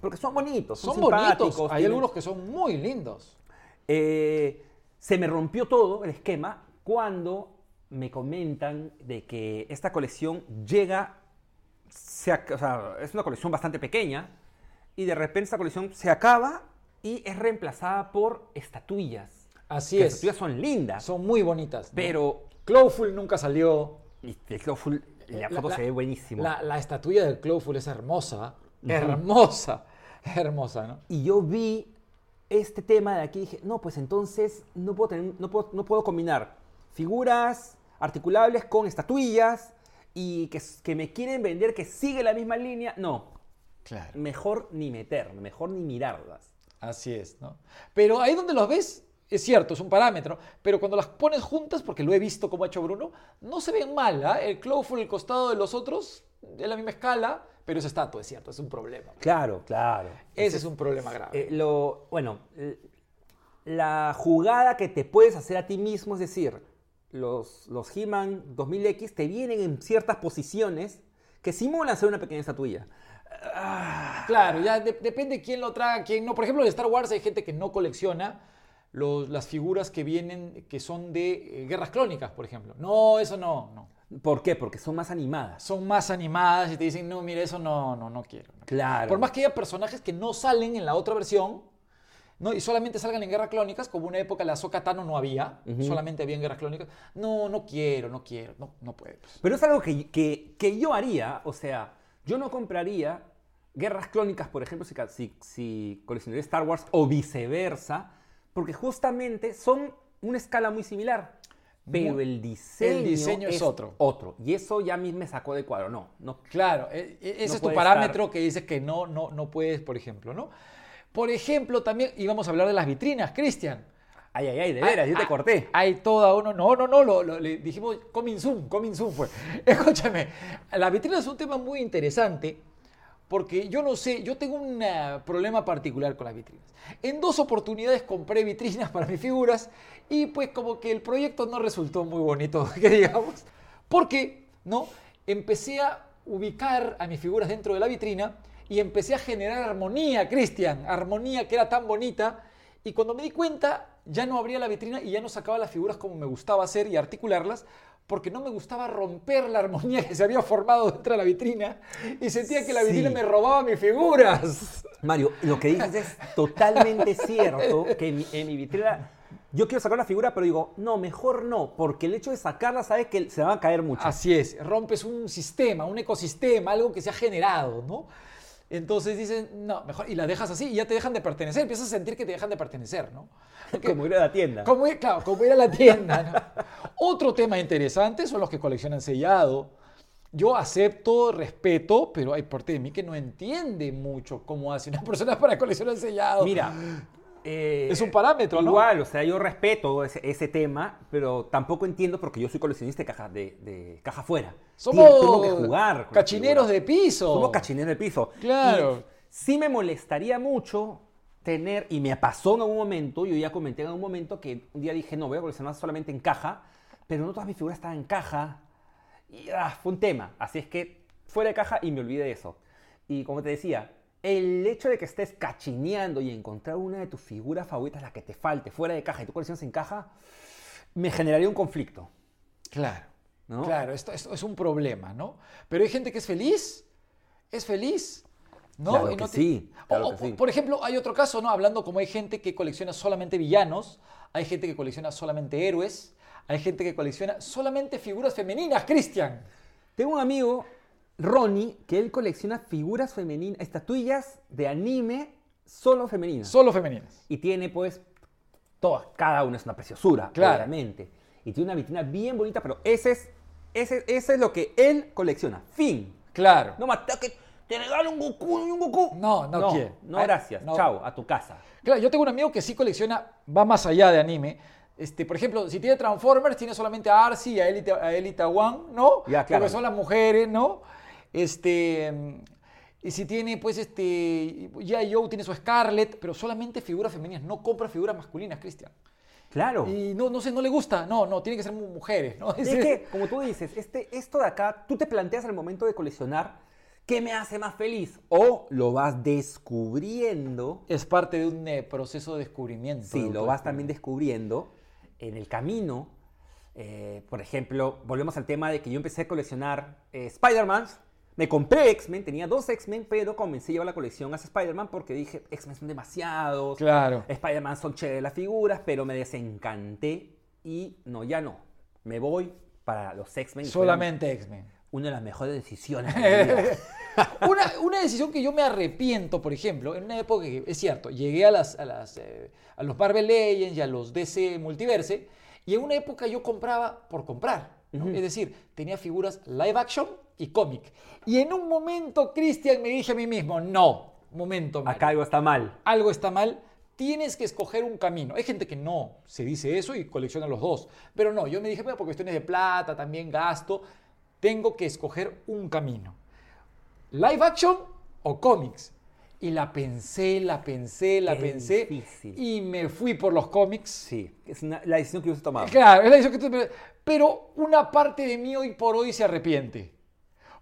porque son bonitos, son, Son bonitos. Hay tienen- algunos que son muy lindos. Eh, se me rompió todo el esquema cuando me comentan de que esta colección llega, se ac- o sea, es una colección bastante pequeña, y de repente esta colección se acaba y es reemplazada por estatuillas. Así Que es. Las estatuillas son lindas, Son muy bonitas. pero Clawful nunca salió. y el Clawful, la foto se ve buenísimo. La, la estatuilla del Clawful es hermosa. Hermosa. Hermosa, ¿no? Y yo vi este tema de aquí y dije, no, pues entonces no puedo, tener, no puedo, no puedo combinar figuras articulables con estatuillas y que, que me quieren vender que sigue la misma línea. No, Claro. mejor ni meterme, mejor ni mirarlas. Así es, ¿no? Pero ahí donde los ves, es cierto, es un parámetro, pero cuando las pones juntas, porque lo he visto como ha hecho Bruno, no se ven mal, ¿ah? El Clawful, el costado de los otros, de la misma escala, pero es estatua, es cierto, es un problema. Claro, claro. Ese es un problema grave. Eh, lo, bueno, la jugada que te puedes hacer a ti mismo, es decir, los, los He-Man 2000X te vienen en ciertas posiciones que simulan ser una pequeña estatuilla. Claro, ya de- depende quién lo traga, quién no. Por ejemplo, en Star Wars hay gente que no colecciona los- las figuras que vienen, que son de eh, guerras clónicas, por ejemplo. No, eso no, no. ¿Por qué? Porque son más animadas. Son más animadas y te dicen, no, mira, eso no, no, no quiero. no quiero". Claro. Por más que haya personajes que no salen en la otra versión, ¿no? y solamente salgan en guerras clónicas, como una época la Ahsoka Tano no había, solamente había en guerras clónicas. No, no quiero, no quiero, no, no pues. Pero es algo que, que- que yo haría, o sea, yo no compraría guerras clónicas, por ejemplo, si, si, si coleccionaría Star Wars o viceversa, porque justamente son una escala muy similar. Pero Muy- el diseño, el diseño es otro. Otro. Y eso ya a mí me sacó de cuadro. No, no. Claro, e- e- ese No es tu parámetro estar- que dice que no, no, no puedes, por ejemplo, ¿no? Por ejemplo, también íbamos a hablar de las vitrinas, Cristian. Ay, ay, ay, de veras, yo te Ah, corté. Hay toda uno. No, no, no, lo, lo- le dijimos coming soon, coming soon fue. Escúchame, la vitrina es un tema muy interesante porque yo no sé, yo tengo un eh, problema particular con las vitrinas. En dos oportunidades compré vitrinas para mis figuras y pues como que el proyecto no resultó muy bonito, que digamos. Porque, ¿no? Empecé a ubicar a mis figuras dentro de la vitrina y empecé a generar armonía, Cristian, armonía que era tan bonita. Y cuando me di cuenta, ya no abría la vitrina y ya no sacaba las figuras como me gustaba hacer y articularlas, porque no me gustaba romper la armonía que se había formado dentro de la vitrina y sentía que la vitrina Sí. me robaba mis figuras. Mario, lo que dices es totalmente cierto, que en mi, en mi vitrina yo quiero sacar una figura, pero digo, no, mejor no, porque el hecho de sacarla sabes que se va a caer mucho. Así es, rompes un sistema, un ecosistema, algo que se ha generado, ¿no? Entonces dicen, no, mejor, y la dejas así y ya te dejan de pertenecer, empiezas a sentir que te dejan de pertenecer, ¿no? Porque- Como ir a la tienda. Como ir, claro, como ir a la tienda. ¿no? Otro tema interesante son los que coleccionan sellado. Yo acepto, respeto, pero hay parte de mí que no entiende mucho cómo hace una persona para coleccionar sellado. Mira, eh, Es un parámetro, ¿no? Igual, o sea, yo respeto ese, ese tema, pero tampoco entiendo porque yo soy coleccionista de caja, de, de caja fuera. Somos Tengo que jugar. cachineros de piso. Somos cachineros de piso. Claro. Y sí me molestaría mucho tener, y me pasó en algún momento, yo ya comenté en algún momento que un día dije, no, voy a coleccionar solamente en caja, pero no todas mis figuras estaban en caja. Y ah, fue un tema. Así es que fuera de caja y me olvidé de eso. Y como te decía, el hecho de que estés cachineando y encontrar una de tus figuras favoritas, la que te falte, fuera de caja y tú coleccionas en caja, me generaría un conflicto. Claro, ¿No? claro, esto, esto es un problema, ¿no? Pero hay gente que es feliz, es feliz, ¿no? Claro Y no que sí, claro o- que sí. Por ejemplo, hay otro caso, ¿no? Hablando como hay gente que colecciona solamente villanos, hay gente que colecciona solamente héroes, hay gente que colecciona solamente figuras femeninas, Cristian. Tengo un amigo, Ronnie, que él colecciona figuras femeninas, estatuillas de anime solo femeninas. Solo femeninas. y tiene pues todas, cada una es una preciosura, Claro. claramente. Y tiene una vitrina bien bonita, pero ese es, ese, ese es lo que él colecciona. Fin. Claro. No más, que te regalo un Goku y un Goku. No, no quiere. No, Ah, gracias. no. Chao, a tu casa. Claro, yo tengo un amigo que sí colecciona, va más allá de anime. Este, por ejemplo, si tiene Transformers, tiene solamente a Arcee y a Elita, a Elita One, ¿no? Ya, claro. Porque son las mujeres, ¿no? Este, mm, y si tiene, pues, este, ya Joe tiene su Scarlet, pero solamente figuras femeninas, no compra figuras masculinas, Cristian. Claro. Y no, no sé, no le gusta, no, no, tiene que ser mu- mujeres, ¿no? Es que, como tú dices, este, esto de acá, tú te planteas al momento de coleccionar qué me hace más feliz. O lo vas descubriendo. es parte de un eh, proceso de descubrimiento. Sí, de lo vas también descubriendo en el camino. Eh, por ejemplo, volvemos al tema de que yo empecé a coleccionar eh, Spider-Man. Me compré X-Men, tenía dos X-Men, pero comencé a llevar la colección hacia Spider-Man porque dije, X-Men son demasiados. Claro. Spider-Man son chéveres las figuras, pero me desencanté y no, ya no. Me voy para los X-Men. Solamente X-Men. Una de las mejores decisiones de mi vida. Una, una decisión que yo me arrepiento, por ejemplo, en una época que, es cierto, llegué a, las, a, las, eh, a los Marvel Legends y a los DC Multiverse, y en una época yo compraba por comprar. ¿No? Es decir, tenía figuras live action y cómic. Y en un momento, Cristian, me dije a mí mismo, no, momento, Mario, Acá algo está mal. algo está mal, tienes que escoger un camino. Hay gente que no se dice eso y colecciona los dos. Pero no, yo me dije, bueno, por cuestiones de plata, también gasto, tengo que escoger un camino. Live action o cómics. Y la pensé, la pensé, la Qué pensé. difícil. Y me fui por los cómics. Sí, es una- la decisión que he tomado. Claro, es la decisión que tú- Pero una parte de mí hoy por hoy se arrepiente.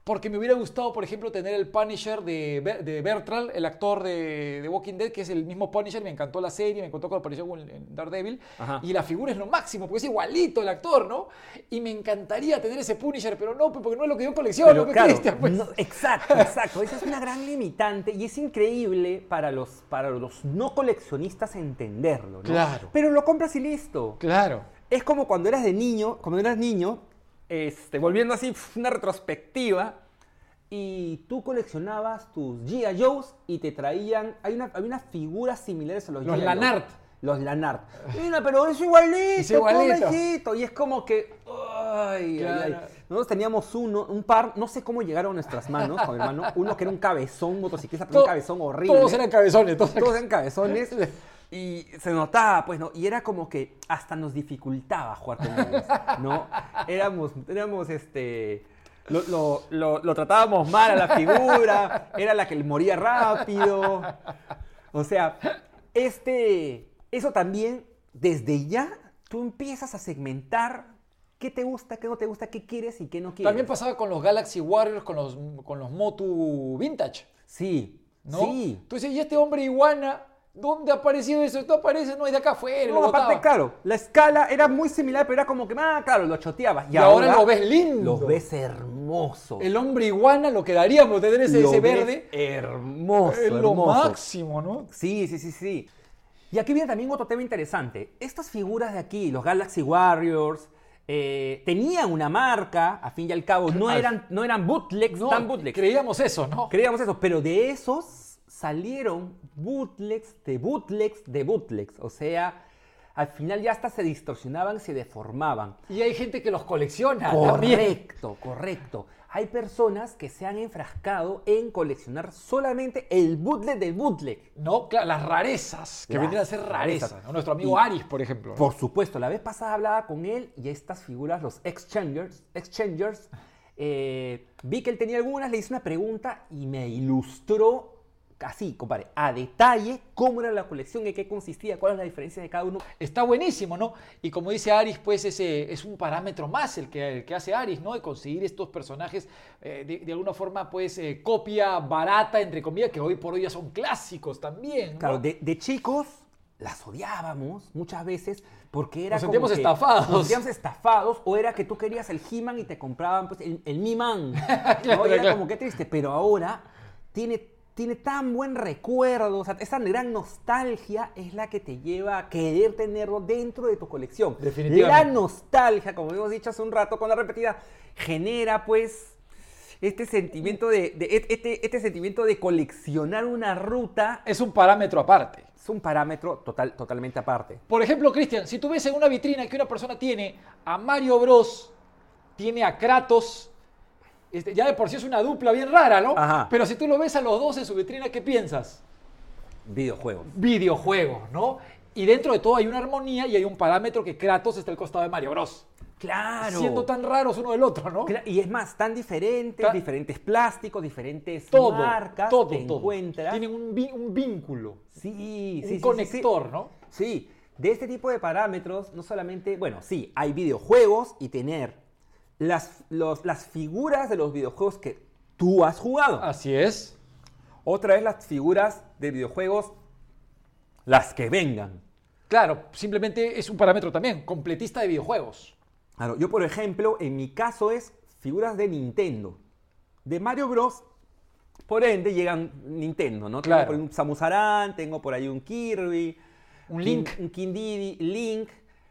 Porque me hubiera gustado, por ejemplo, tener el Punisher de, de Bertrand, el actor de, de Walking Dead, que es el mismo Punisher. Me encantó la serie, me encantó cuando apareció en Daredevil. Ajá. Y la figura es lo máximo, porque es igualito el actor, ¿no? Y me encantaría tener ese Punisher, pero no, porque no es lo que yo colecciono, Pero pues, claro, Cristian, pues. no, exacto, exacto. Esa es una gran limitante y es increíble para los, para los no coleccionistas entenderlo, ¿no? Claro. Pero lo compras y listo. Claro. Es como cuando eras de niño, cuando eras niño, este, volviendo así una retrospectiva, y tú coleccionabas tus G.I. Joes y te traían, hay, una, hay unas figuras similares a los Los. Lanart. Los Lanart. Mira, pero es igualito, Es igualito. pobrecito. Y es como que, ay, ay, ay. Nosotros teníamos uno, un par, no sé cómo llegaron a nuestras manos con mi hermano, uno que era un cabezón, motociclista, pero un cabezón horrible. Todos eran cabezones. Todos eran cabezones. Y se notaba, pues, ¿no? Y era como que hasta nos dificultaba jugar con ellos, ¿no? Éramos, éramos, este... Lo, lo- lo- lo tratábamos mal a la figura, era la que moría rápido. O sea, este... Eso también, desde ya, tú empiezas a segmentar qué te gusta, qué no te gusta, qué quieres y qué no quieres. También pasaba con los Galaxy Warriors, con los, con los Motu Vintage. Sí, ¿no? sí. Entonces, ¿y este hombre iguana? ¿Dónde ha aparecido eso? Esto aparece, no, es de acá afuera. No, lo aparte, botaba. claro, la escala era muy similar, pero era como que, ah, claro, lo choteabas. Y, Y ahora lo ves lindo. Lo ves hermoso. El hombre iguana, lo que daríamos tener ese, Lo ese ves verde. Hermoso, Es lo hermoso. máximo, ¿no? Sí, sí, sí, sí. Y aquí viene también otro tema interesante. Estas figuras de aquí, los Galaxy Warriors, eh, tenían una marca, a fin y al cabo, no eran, no eran bootlegs, No, tan bootlegs. creíamos eso, ¿no? Creíamos eso, pero de esos salieron bootlegs de bootlegs de bootlegs. O sea, al final ya hasta se distorsionaban, se deformaban. Y hay gente que los colecciona también. Correcto, correcto. Hay personas que se han enfrascado en coleccionar solamente el bootleg del bootleg. No, claro, las rarezas, que Las vendrían a ser rarezas. rarezas. ¿no? Nuestro amigo Y- Aris, por ejemplo. ¿no? Por supuesto, la vez pasada hablaba con él y estas figuras, los exchangers, exchangers eh, vi que él tenía algunas, le hice una pregunta y me ilustró así, compadre, a detalle cómo era la colección, en qué consistía, cuál es la diferencia de cada uno. Está buenísimo, ¿no? Y como dice Aris, pues ese es un parámetro más el que, el que hace Aris, ¿no? De conseguir estos personajes eh, de, de alguna forma, pues, eh, copia barata, entre comillas, que hoy por hoy ya son clásicos también. ¿no? Claro, de, de chicos las odiábamos muchas veces porque era Nos como sentíamos que estafados. Nos sentíamos estafados o era que tú querías el He-Man y te compraban pues, el, el Mi-Man. ¿no? Claro, era claro. como que triste, pero ahora tiene, tiene tan buen recuerdo, o sea, esa gran nostalgia es la que te lleva a querer tenerlo dentro de tu colección. Definitivamente. La nostalgia, como hemos dicho hace un rato con la repetida, genera pues este sentimiento de, de- este, este sentimiento de coleccionar una ruta Es un parámetro aparte. es un parámetro total, totalmente aparte. Por ejemplo, Cristian, si tú ves en una vitrina que una persona tiene a Mario Bros, tiene a Kratos, este, ya de por sí es una dupla bien rara, ¿no? Ajá. Pero si tú lo ves a los dos en su vitrina, ¿qué piensas? Videojuegos. Videojuegos, ¿no? Y dentro de todo hay una armonía y hay un parámetro que Kratos está al costado de Mario Bros. Claro. Siendo tan raros uno del otro, ¿no? Y es más, tan diferentes, Ta- diferentes plásticos, diferentes Todo, marcas todo, que todo. encuentras. Tienen un, vínculo, Sí, sí, un sí, sí, conector, ¿no? Sí, Sí, de este tipo de parámetros, no solamente, bueno, sí, hay videojuegos y tener las, los- las figuras de los videojuegos que tú has jugado. Así es. Otra es las figuras de videojuegos, las que vengan. Claro, simplemente es un parámetro también, completista de videojuegos. Claro, yo por ejemplo, en mi caso es figuras de Nintendo. De Mario Bros. Por ende llegan Nintendo, ¿no? Claro. Tengo por ahí un Samus Aran, tengo por ahí un Kirby, Un Link. un King Link,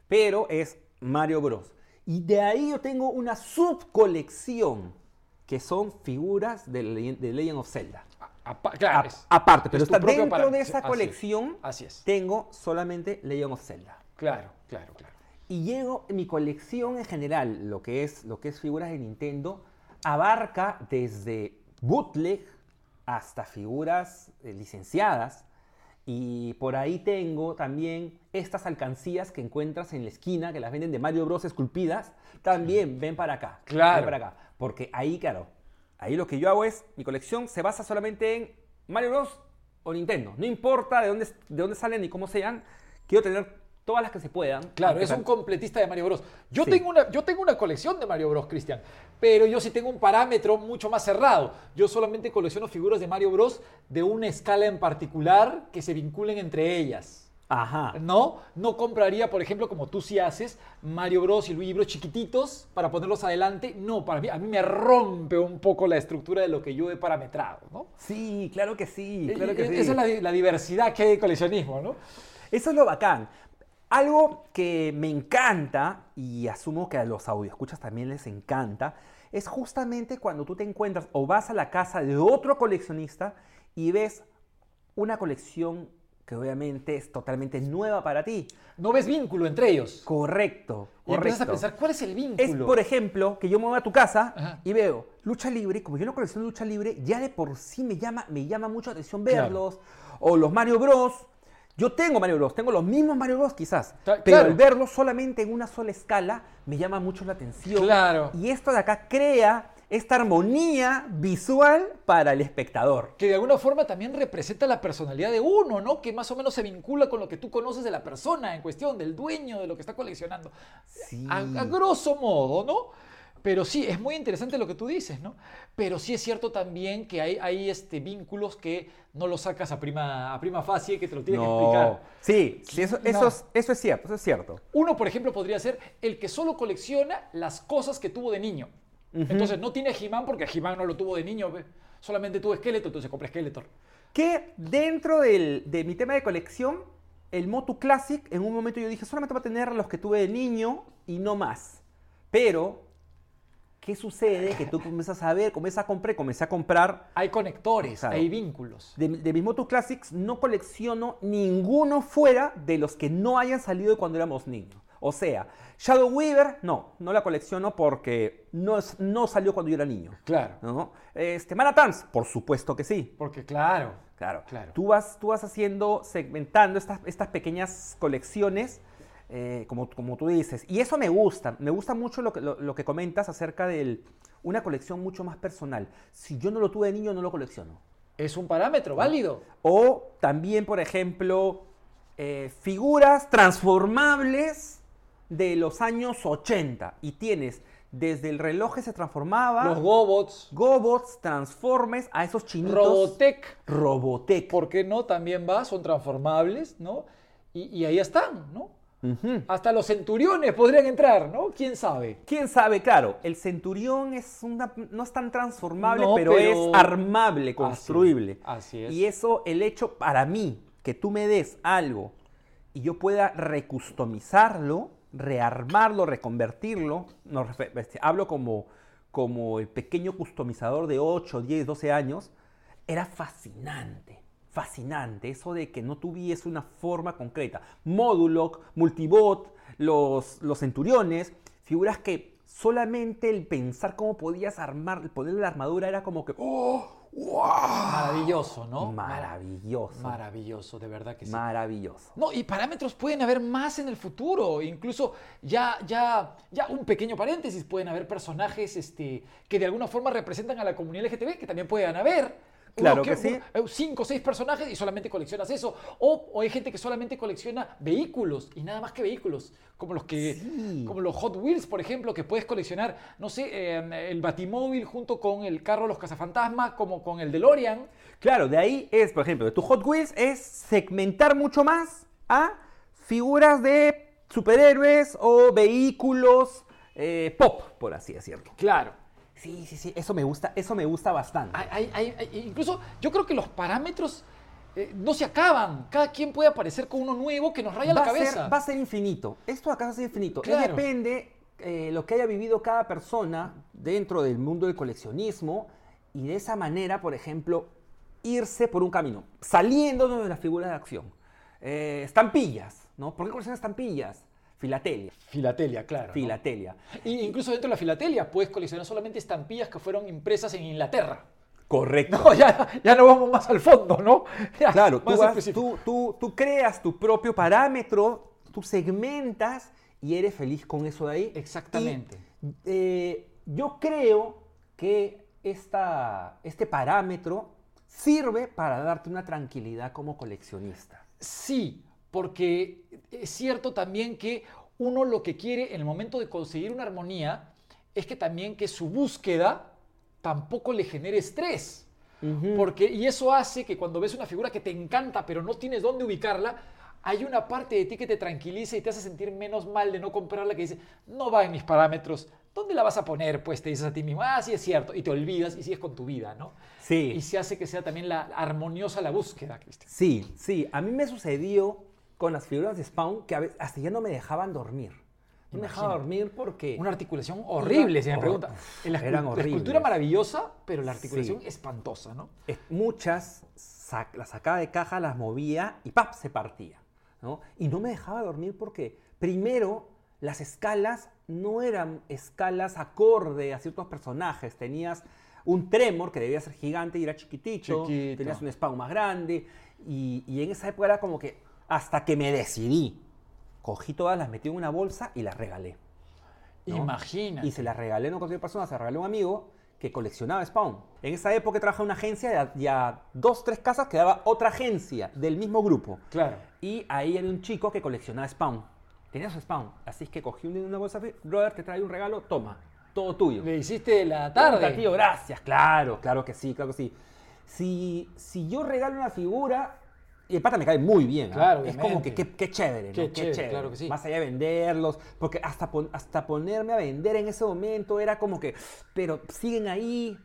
pero es Mario Bros. Y de ahí yo tengo una subcolección que son figuras de, de Legend of Zelda. Claro, A- es- aparte, pero es está dentro de esa Así es, colección Así es. tengo solamente Legend of Zelda. Claro, claro, claro. Y llego, mi colección en general, lo que es, lo que es figuras de Nintendo, abarca desde bootleg hasta figuras eh, licenciadas. Y por ahí tengo también estas alcancías que encuentras en la esquina, que las venden de Mario Bros. esculpidas. También ven para acá. Claro. Ven para acá. Porque ahí, claro, ahí lo que yo hago es, mi colección se basa solamente en Mario Bros. o Nintendo. No importa de dónde, de dónde salen ni cómo sean, quiero tener todas las que se puedan. Claro, es un completista de Mario Bros. Yo, Sí. tengo una, yo tengo una colección de Mario Bros, Cristian, pero yo sí tengo un parámetro mucho más cerrado. Yo solamente colecciono figuras de Mario Bros de una escala en particular que se vinculen entre ellas. Ajá. No, no compraría, por ejemplo, como tú sí haces, Mario Bros y Luigi Bros chiquititos para ponerlos adelante. No, para mí, a mí me rompe un poco la estructura de lo que yo he parametrado, ¿no? Sí, claro que sí, claro que Eh, sí. Esa es la, la diversidad que hay de coleccionismo, ¿no? Eso es lo bacán. Algo que me encanta, y asumo que a los audioescuchas también les encanta, es justamente cuando tú te encuentras o vas a la casa de otro coleccionista y ves una colección que obviamente es totalmente nueva para ti. No ves vínculo entre ellos. Correcto, Y empiezas a correcto. pensar, ¿cuál es el Es, vínculo? por ejemplo, que yo me voy a tu casa Ajá. y veo lucha libre, como yo no colecciono lucha libre, ya de por sí me llama, me llama mucho la atención Claro. verlos. O los Mario Bros. Yo tengo Mario Bros, tengo los mismos Mario Bros quizás, Ta- pero claro. al verlos solamente en una sola escala me llama mucho la atención. Claro. Y esto de acá crea esta armonía visual para el espectador. que de alguna forma también representa la personalidad de uno, ¿no? Que más o menos se vincula con lo que tú conoces de la persona en cuestión, del dueño de lo que está coleccionando. Sí. A, a grosso modo, ¿no? Pero sí, es muy interesante lo que tú dices, ¿no? Pero sí es cierto también que hay, hay este, vínculos que no los sacas a prima, a prima facie, que te lo tienen que explicar. Sí, sí, eso, eso, No. es, eso es cierto, eso es cierto. Uno, por ejemplo, podría ser el que solo colecciona las cosas que tuvo de niño. Entonces no tiene He-Man porque He-Man no lo tuvo de niño, solamente tuvo esqueleto, entonces compra Skeletor. Que dentro del- de mi tema de colección, el Motu Classic, en un momento yo dije, solamente va a tener los que tuve de niño y no más. Pero, ¿qué sucede? Que tú comienzas a ver, comienzas a comprar, comencé a comprar. Hay conectores, Claro. hay vínculos. De, de mis Motu Classics no colecciono ninguno fuera de los que no hayan salido de cuando éramos niños. O sea, Shadow Weaver, no, no la colecciono porque no, es- no salió cuando yo era niño. Claro. ¿no? Este, Manatans, por supuesto que sí. Porque claro, Claro, Claro. Tú, vas, tú vas haciendo, segmentando estas, estas pequeñas colecciones, eh, como, como tú dices. Y eso me gusta, me gusta mucho lo que, lo, lo que comentas acerca de una colección mucho más personal. Si yo no lo tuve de niño, no lo colecciono. es un parámetro válido. O también, por ejemplo, eh, figuras transformables de los años 80. Y tienes desde el reloj que se transformaba, Los Gobots, Gobots, Transformes, a esos chinitos. Robotech, Robotech. ¿por qué no? También va, son transformables, ¿no? Y, y ahí están, ¿no? Hasta los centuriones podrían entrar, ¿no? ¿Quién sabe? ¿Quién sabe? Claro, el centurión es una, no es tan transformable, No, pero, pero- es armable, construible. así es. Y eso, el hecho para mí, que tú me des algo y yo pueda recustomizarlo, rearmarlo, reconvertirlo, no, este, hablo como, como el pequeño customizador de 8, 10, 12 años, era fascinante. Fascinante, eso de que no tuviese una forma concreta. Moduloc, Multibot, los, los centuriones, figuras que solamente el pensar cómo podías armar, ponerle la armadura era como que, ¡oh! ¡Wow! Maravilloso, ¿no? Maravilloso. Maravilloso, de verdad que sí. Maravilloso. No, y parámetros pueden haber más en el futuro. Incluso ya, ya, ya un pequeño paréntesis, pueden haber personajes este, que de alguna forma representan a la comunidad LGTB, que también puedan haber. Claro que sí. eh, cinco o seis personajes y solamente coleccionas eso. O, o hay gente que solamente colecciona vehículos y nada más que vehículos. Como los que. Sí. Como los Hot Wheels, por ejemplo, que puedes coleccionar, no sé, eh, el Batimóvil junto con el carro de los cazafantasmas, como con el DeLorean. Claro, de ahí es, por ejemplo, tu Hot Wheels es segmentar mucho más a figuras de superhéroes o vehículos eh, pop, por así decirlo. Claro. Sí, sí, sí, eso me gusta, eso me gusta bastante. Hay- hay- hay- hay- incluso yo creo que los parámetros eh, no se acaban. Cada quien puede aparecer con uno nuevo que nos raya la va, cabeza. ser, va a ser infinito. Esto acá va a ser infinito. Claro. depende eh, lo que haya vivido cada persona dentro del mundo del coleccionismo y de esa manera, por ejemplo, irse por un camino, saliéndonos de las figuras de acción. Eh, estampillas, ¿no? ¿Por qué coleccionas estampillas? Filatelia. Filatelia, claro. ¿no? Filatelia. Y incluso dentro de la filatelia puedes coleccionar solamente estampillas que fueron impresas en Inglaterra. Correcto. No, ya, ya no vamos más al fondo, ¿no? Ya, Claro, tú, vas- tú, tú- tú creas tu propio parámetro, tú segmentas y eres feliz con eso de ahí. Exactamente. Y, eh, yo creo que esta, este parámetro sirve para darte una tranquilidad como coleccionista. Sí, porque es cierto también que uno lo que quiere en el momento de conseguir una armonía es que también que su búsqueda tampoco le genere estrés. Porque, y eso hace que cuando ves una figura que te encanta pero no tienes dónde ubicarla, hay una parte de ti que te tranquiliza y te hace sentir menos mal de no comprarla que dice, no va en mis parámetros, ¿dónde la vas a poner? Pues te dices a ti mismo, ah, sí es cierto, y te olvidas y sigues con tu vida, ¿no? Sí. Y se hace que sea también la armoniosa la búsqueda, Cristian. Sí, sí. A mí me sucedió con las figuras de Spawn que a veces hasta ya no me dejaban dormir. No me dejaba dormir porque... Una articulación horrible, si me Hor- pregunta. La, eran la escultura maravillosa, pero la articulación Sí. espantosa, ¿no? Es- muchas sac- las sacaba de caja, las movía y ¡pap! se partía. ¿no? Y no me dejaba dormir porque, primero, las escalas no eran escalas acorde a ciertos personajes. Tenías un Tremor que debía ser gigante y era chiquitito. Chiquito. Tenías un Spawn más grande. Y, y en esa época era como que, hasta que me decidí, cogí todas, las metí en una bolsa y las regalé. ¿no? Imagina. Y se la regalé no a cualquier persona, se la regalé a un amigo que coleccionaba Spawn. En esa época trabajaba en una agencia y a, y a dos, tres casas quedaba otra agencia del mismo grupo. Claro. Y ahí había un chico que coleccionaba Spawn. Tenía su Spawn. Así es que cogí un- una bolsa, brother, te trae un regalo, toma, todo tuyo. Le hiciste la tarde. Tío, gracias. Claro, claro que sí, claro que sí. Si, si yo regalo una figura, y el pata me cae muy bien. ¿ah? Claro, Es como que qué, chévere, ¿no? Qué chévere, claro que sí. Más allá de venderlos, porque hasta, pon- hasta ponerme a vender en ese momento era como que, pero siguen ahí.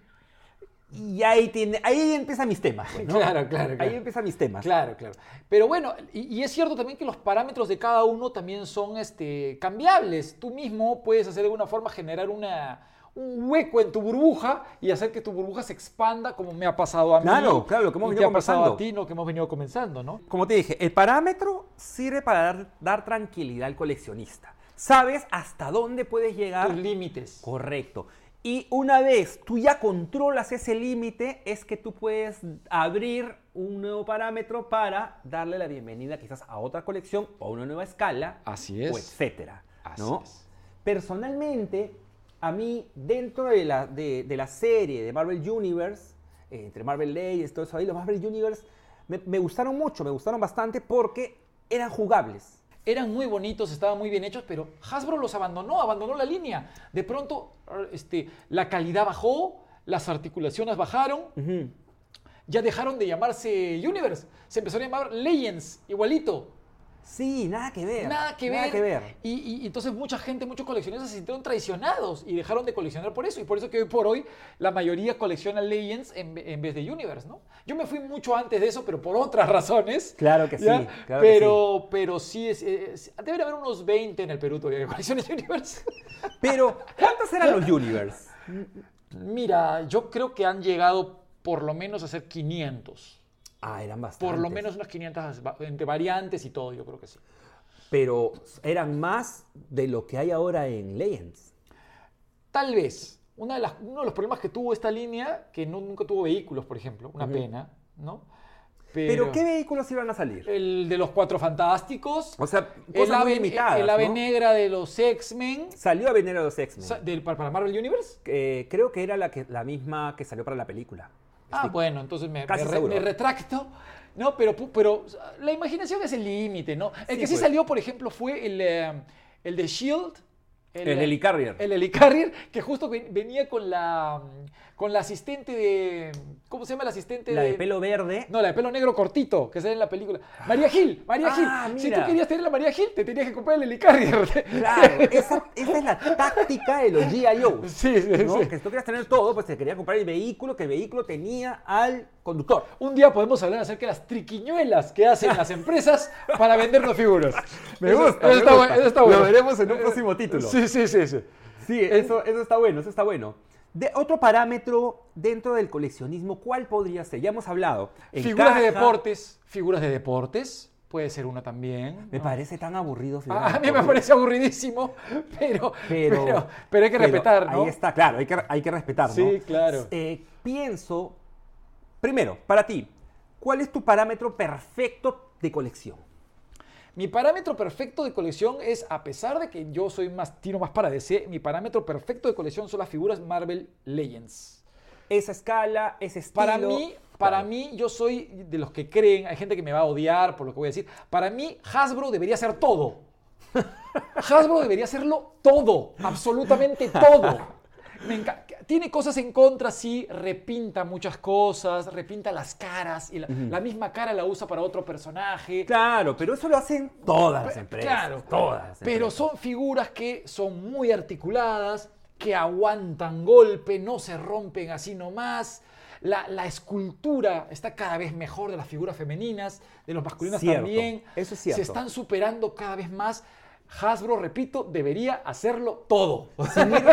Y ahí, tiene, ahí empiezan mis temas. pues, ¿no? Claro, claro, Ahí empiezan mis temas. Claro, claro. Pero bueno, y, y es cierto también que los parámetros de cada uno también son este, cambiables. Tú mismo puedes hacer de alguna forma generar una, un hueco en tu burbuja y hacer que tu burbuja se expanda como me ha pasado a mí. Claro, claro, lo que hemos venido pasado a ti, lo que hemos venido comenzando, ¿no? Como te dije, el parámetro sirve para dar, dar tranquilidad al coleccionista. Sabes hasta dónde puedes llegar. Tus límites. Correcto. Y una vez tú ya controlas ese límite, es que tú puedes abrir un nuevo parámetro para darle la bienvenida quizás a otra colección o a una nueva escala. Así es. O etcétera. Así ¿no? es. Personalmente, a mí, dentro de la, de, de la serie de Marvel Universe, eh, entre Marvel Legends, todo eso ahí, los Marvel Universe, me, me gustaron mucho, me gustaron bastante porque eran jugables. eran muy bonitos, estaban muy bien hechos, pero Hasbro los abandonó, abandonó la línea. De pronto, este, la calidad bajó, las articulaciones bajaron, ya dejaron de llamarse Universe, se empezó a llamar Legends, igualito. Sí, nada que ver. Nada que ver. Nada que ver. Y, entonces mucha gente, muchos coleccionistas se sintieron traicionados y dejaron de coleccionar por eso. Y por eso que hoy por hoy la mayoría colecciona Legends en, ve- en vez de Universe, ¿no? Yo me fui mucho antes de eso, pero por otras razones. Claro que sí, claro que pero, pero sí, es, es- debe haber unos 20 en el Perú todavía que coleccionan Universe. Pero, ¿cuántos eran los Universe? Mira, yo creo que han llegado por lo menos a ser 500. Ah, eran bastantes. Por lo menos unas 500 va- entre variantes y todo, yo creo que sí. Pero eran más de lo que hay ahora en Legends. Tal vez. Una de las- uno de los problemas que tuvo esta línea, que no- nunca tuvo vehículos, por ejemplo, una pena, ¿no? Pero, ¿qué vehículos iban a salir? El de los Cuatro Fantásticos. O sea, el cosas muy ave, limitadas, el ave ¿no? negra de los X-Men. Salió a venir a los X-Men. sa- del- para para Marvel Universe. Eh, creo que era la, que, la misma que salió para la película. Ah, bueno, entonces me, Casi me re- seguro. me retracto. No, pero, pero la imaginación es el límite, ¿no? El Sí, que sí pues. salió, por ejemplo, fue el, eh, el de Shield. El Helicarrier. El Helicarrier, que justo ven- venía con la, con la asistente de... ¿Cómo se llama la asistente La de pelo verde. No, la de pelo negro cortito, que sale en la película. María Gil, María Ah, Gil. Si mira. tú querías tener la María Gil, te tenías que comprar el Helicarrier. Claro, esa, esa es la táctica de los G.I.O. Sí, sí, ¿no? sí. Que si tú querías tener todo, pues te quería comprar el vehículo, que el vehículo tenía al conductor. Un día podemos hablar acerca de las triquiñuelas que hacen las empresas para vendernos figuras. Me gusta, Eso me está, gusta. bu- eso está Lo bueno. veremos en un próximo título. Sí, sí, sí. sí. Sí, eso, eso está bueno, eso está bueno. De otro parámetro dentro del coleccionismo, ¿cuál podría ser? Ya hemos hablado. Figuras de deportes. Figuras de deportes. Puede ser una también. Me ¿no? parece tan aburrido. figuras A, mí me parece aburridísimo, pero, Pero, pero, pero hay que respetar, ¿no? Ahí está, claro, hay que, hay que respetar, ¿no? Sí, claro. Eh, pienso, primero, para ti, ¿cuál es tu parámetro perfecto de colección? Mi parámetro perfecto de colección es, a pesar de que yo soy más, tiro más para DC, mi parámetro perfecto de colección son las figuras Marvel Legends. Esa escala, ese estilo. Para mí, para Claro. mí, yo soy de los que creen, hay gente que me va a odiar por lo que voy a decir. Para mí, Hasbro debería ser todo. Hasbro debería hacerlo todo, absolutamente todo. Me Tiene cosas en contra, sí, repinta muchas cosas, repinta las caras y la, la misma cara la usa para otro personaje. Claro, pero eso lo hacen todas las empresas. Claro, todas. las Pero empresas. son figuras que son muy articuladas, que aguantan golpe, no se rompen así nomás. La, la escultura está cada vez mejor de las figuras femeninas, de los masculinos Cierto, también. eso es cierto. Se están superando cada vez más. Hasbro, repito, debería hacerlo todo. sin, ir,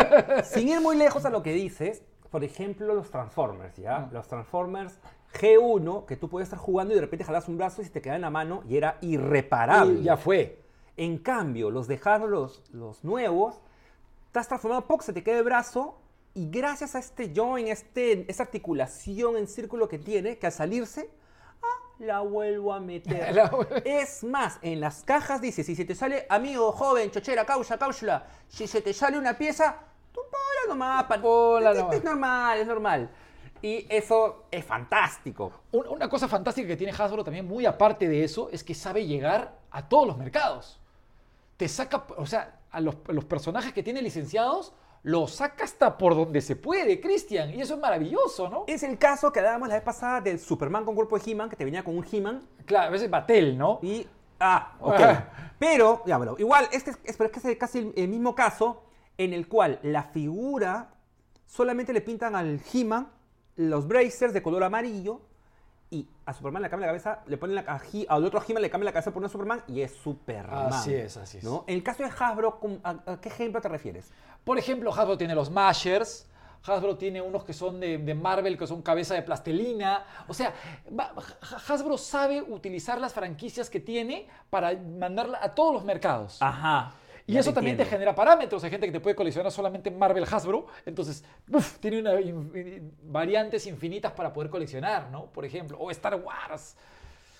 sin ir muy lejos a lo que dices, por ejemplo, los Transformers, ¿ya? Los Transformers G1, que tú puedes estar jugando y de repente jalas un brazo y se te queda en la mano y era irreparable. Y ya fue. En cambio, los dejaron los, los nuevos, estás transformado, poco se te queda el brazo y gracias a este join, este, esta articulación en círculo que tiene, que al salirse, la vuelvo a meter. Es más, en las cajas dice, si se te sale, amigo, joven, chochera, causa, cáusula, si se te sale una pieza, tú ponla nomás, Ponla es- es- nomás. es normal, es normal. Y eso es fantástico. Un- Una cosa fantástica que tiene Hasbro también, muy aparte de eso, es que sabe llegar a todos los mercados. Te saca, o sea, a los, a los personajes que tiene licenciados, los saca hasta por donde se puede, Cristian. Y eso es maravilloso, ¿no? Es el caso que hablábamos la vez pasada del Superman con cuerpo de He-Man, que te venía con un He-Man Claro, a veces Batel, ¿no? Y. Ah, ok. Ah. Pero, ya, bueno, igual, este es, pero es que es casi el, el mismo caso en el cual la figura solamente le pintan al He-Man los bracers de color amarillo y a Superman le cambian la cabeza, le ponen la, a He- al otro He-Man le cambian la cabeza por una Superman y es Superman. Así es, así es. ¿no? En el caso de Hasbro, ¿cómo- ¿a, a qué ejemplo te refieres? Por ejemplo, Hasbro tiene los Mashers. Hasbro tiene unos que son de, de Marvel, que son cabeza de plastelina. O sea, Hasbro sabe utilizar las franquicias que tiene para mandarla a todos los mercados. Ajá. Y eso también te genera parámetros. Hay gente que te puede coleccionar solamente Marvel Hasbro. Entonces, uf, tiene una in- variantes infinitas para poder coleccionar, ¿no? Por ejemplo. O Star Wars.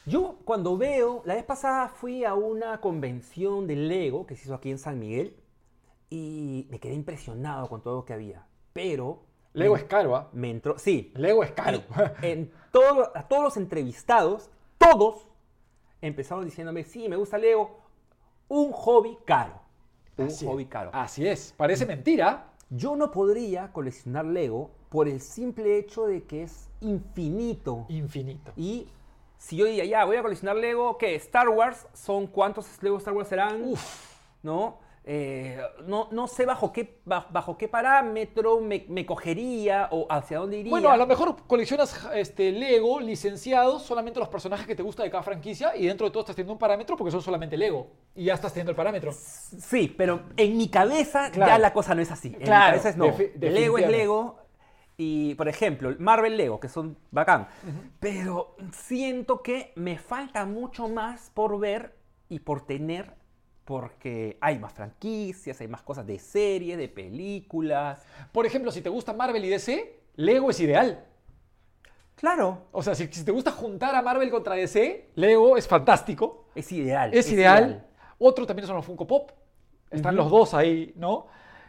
Yo cuando veo, la vez pasada fui a una convención de Lego que se hizo aquí en San Miguel y me quedé impresionado con todo lo que había. Pero Lego es caro, ¿ah? me entró, sí, Lego es caro. en todo, a todos los entrevistados, todos empezaron diciéndome, sí, me gusta Lego, un hobby caro. Un Así hobby caro. Así es. Parece mentira. Yo no podría coleccionar Lego por el simple hecho de que es infinito. Infinito. Y si yo diría, ya, voy a coleccionar Lego, ¿qué? Star Wars, ¿son cuántos Lego Star Wars serán? Uf. ¿No? Eh, no, no sé bajo qué, ba- bajo qué parámetro me, me cogería o hacia dónde iría. Bueno, a lo mejor coleccionas este, Lego licenciados, solamente los personajes que te gusta de cada franquicia, y dentro de todo estás teniendo un parámetro porque son solamente Lego. Y ya estás teniendo el parámetro. Sí, pero en mi cabeza Claro. ya la cosa no es así. En Claro, mi cabeza es no. Lego es. Lego. Y, por ejemplo, Marvel Lego, que son bacán. Pero siento que me falta mucho más por ver y por tener, porque hay más franquicias, hay más cosas de series, de películas. Por ejemplo, si te gusta Marvel y DC, Lego es ideal. Claro, O sea, si, si te gusta juntar a Marvel contra DC, Lego es fantástico. es ideal. Es, ideal. Otro también son los Funko Pop. Están los dos ahí, ¿no?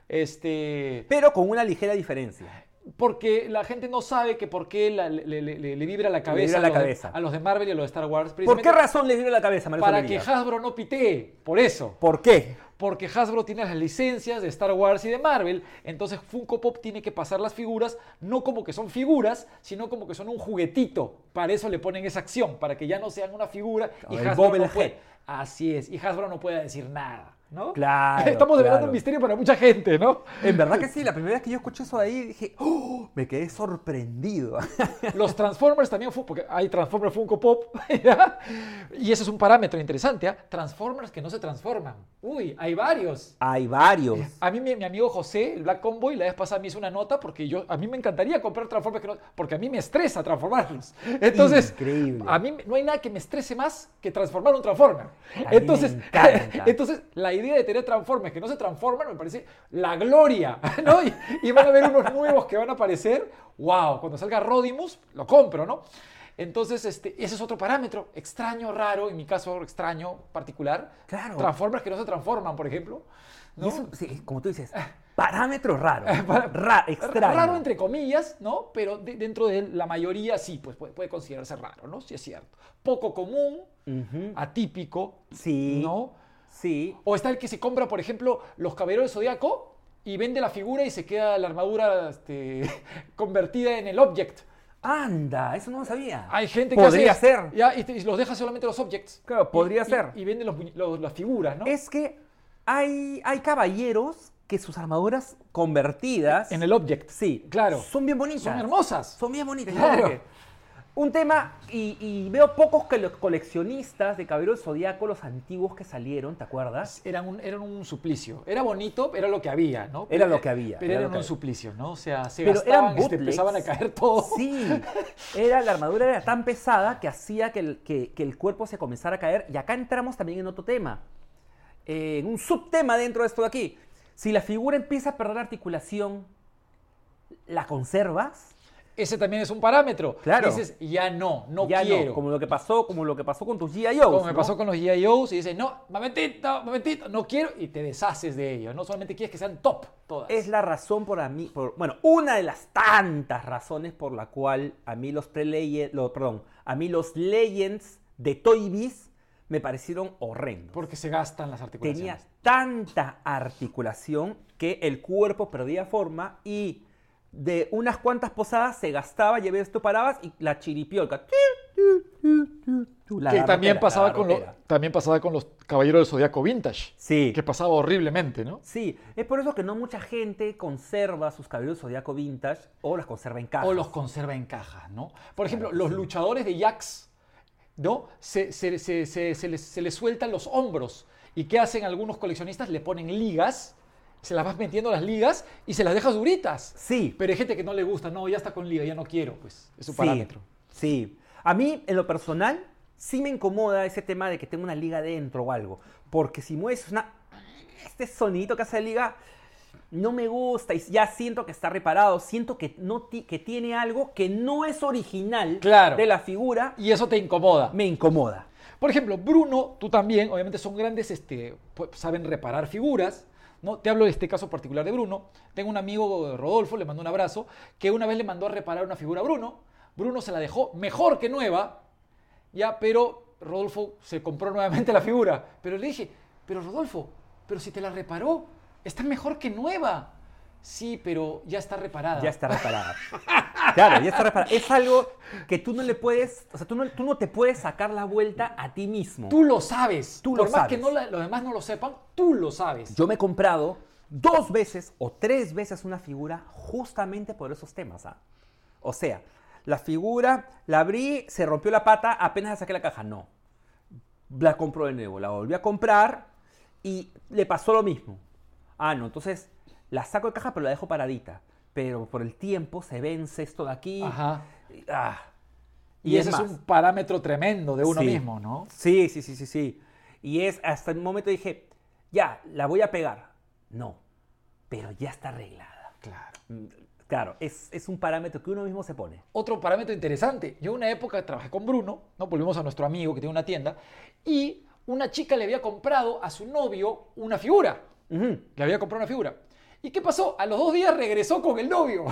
Este, Pero con una ligera diferencia. Porque la gente no sabe que por qué la- le, le- le- le vibra la cabeza, vibra a, la los de- cabeza. a los de Marvel y a los de Star Wars. ¿Por qué razón les viene la cabeza, María Para que Hasbro no pitee. Por eso. ¿Por qué? Porque Hasbro tiene las licencias de Star Wars y de Marvel, entonces Funko Pop tiene que pasar las figuras no como que son figuras, sino como que son un juguetito. Para eso le ponen esa acción, para que ya no sean una figura y Hasbro no puede. Así es, y Hasbro no puede decir nada, ¿no? Claro, Estamos develando claro. un misterio para mucha gente, ¿no? En verdad que sí, la primera vez que yo escuché eso de ahí dije, ¡oh! me quedé sorprendido. Los Transformers también, fu- porque hay Transformers Funko Pop, ¿ya? y ese es un parámetro interesante, ¿ah? Transformers que no se transforman. Uy, hay varios. Hay varios. A mí mi, mi amigo José, el Black Convoy, la vez pasada me hizo una nota porque yo a mí me encantaría comprar Transformers que no, porque a mí me estresa transformarlos. Entonces, Increíble. a mí no hay nada que me estrese más que transformar un Transformer. Entonces, entonces la idea de tener Transformers que no se transforman me parece la gloria, ¿no? Y, y van a haber unos nuevos que van a aparecer. Wow, cuando salga Rodimus lo compro, ¿no? Entonces, este, ese es otro parámetro extraño, raro, en mi caso extraño, particular. Claro. Transformers que no se transforman, por ejemplo. Y ¿no? eso, sí, como tú dices, parámetro raro. Para- Ra- extraño. Raro entre comillas, ¿no? Pero de- dentro de la mayoría sí, pues puede, puede considerarse raro, ¿no? Sí es cierto. Poco común, Ujú. atípico, Sí. ¿no? Sí. O está el que se compra, por ejemplo, los caballeros del Zodíaco y vende la figura y se queda la armadura este, convertida en el object. Anda, eso no lo sabía. Hay gente que Podría hace ser. Ya, y, te- y los deja solamente los objects. Claro, Y- podría y- ser. Y, vende los muñe- los- las figuras, ¿no? Es que hay, hay caballeros que sus armaduras convertidas. En el object. Sí, Claro. Son bien bonitas. Son hermosas. Son bien bonitas. Claro. Un tema, y, y veo pocos que los coleccionistas de Caballero del Zodíaco, los antiguos que salieron, ¿te acuerdas? Eran un, eran un suplicio. Era bonito, era lo que había, ¿no? Era lo que había, Pero era eran un había. suplicio, ¿no? O sea, se Pero gastaban, eran bootlegs. empezaban a caer todo. Sí, era, la armadura era tan pesada que hacía que el, que- que el cuerpo se comenzara a caer. Y acá entramos también en otro tema, eh, en un subtema dentro de esto de aquí. Si la figura empieza a perder articulación, ¿la conservas? Ese también es un parámetro. Claro. Dices, ya no, no ya quiero. no, como lo que pasó, como lo que pasó con tus G.I. Joes, Como me pasó con los GIOs y dices, no, momentito, momentito, no quiero, y te deshaces de ellos. No solamente quieres que sean top todas. Es la razón por a mí, por, bueno, una de las tantas razones por la cual a mí los pre perdón, a mí los Legends de Toy Biz me parecieron horrendos. Porque se gastan las articulaciones. Tenía tanta articulación que el cuerpo perdía forma y de unas cuantas posadas se gastaba, y ves tú parabas y la chiripiolca. La que también pasaba, con lo- también pasaba con los Caballeros del Zodíaco Vintage. Sí. Que pasaba horriblemente, ¿no? Sí, es por eso que no mucha gente conserva sus caballeros zodiaco vintage o las conserva en cajas. O los conserva en cajas, ¿no? Por ejemplo, los luchadores de Jax, ¿no? Se, se- se- se- se les, se les sueltan los hombros. ¿Y qué hacen algunos coleccionistas? Le ponen ligas, se las vas metiendo a las ligas y se las dejas duritas. Sí, Pero hay gente que no le gusta, no, ya está con liga, ya no quiero, pues es su sí, parámetro. Sí. A mí, en lo personal, sí me incomoda ese tema de que tenga una liga dentro o algo. Porque si mueves una. Este sonidito que hace la liga. No me gusta y ya siento que está reparado. Siento que, no que tiene algo que no es original Claro. de la figura. Y eso te incomoda. Me incomoda. Por ejemplo, Bruno, tú también, obviamente son grandes, este, saben reparar figuras. ¿No? Te hablo de este caso particular de Bruno. Tengo un amigo, Rodolfo, le mando un abrazo, que una vez le mandó a reparar una figura a Bruno. Bruno se la dejó mejor que nueva, ya, pero Rodolfo se compró nuevamente la figura. Pero le dije, pero Rodolfo, pero si te la reparó, está mejor que nueva. Sí, pero ya está reparada. Ya está reparada. claro, ya está reparada. Es algo que tú no le puedes, o sea, tú no, tú no te puedes sacar la vuelta a ti mismo. Tú lo sabes. Tú Por lo más que sabes. no la- los demás no lo sepan, tú lo sabes. Yo me he comprado dos veces o tres veces una figura justamente por esos temas. ¿ah? O sea, la figura la abrí, se rompió la pata, apenas la saqué la caja. No. La compró de nuevo, la volví a comprar y le pasó lo mismo. Ah, no, entonces la saco de caja pero la dejo paradita. Pero por el tiempo se vence esto de aquí. Ajá. y- ah. Y, ese es más, un parámetro tremendo de uno Sí. mismo, ¿no? Sí, sí, sí, sí, sí. Y es hasta el momento dije, ya, la voy a pegar. No, pero ya está arreglada. Claro. Mm, Claro, es, es un parámetro que uno mismo se pone. Otro parámetro interesante. Yo una época trabajé con Bruno, ¿no? Volvimos a nuestro amigo que tiene una tienda, y una chica le había comprado a su novio una figura. Le había comprado una figura. ¿Y qué pasó? A los dos días regresó con el novio.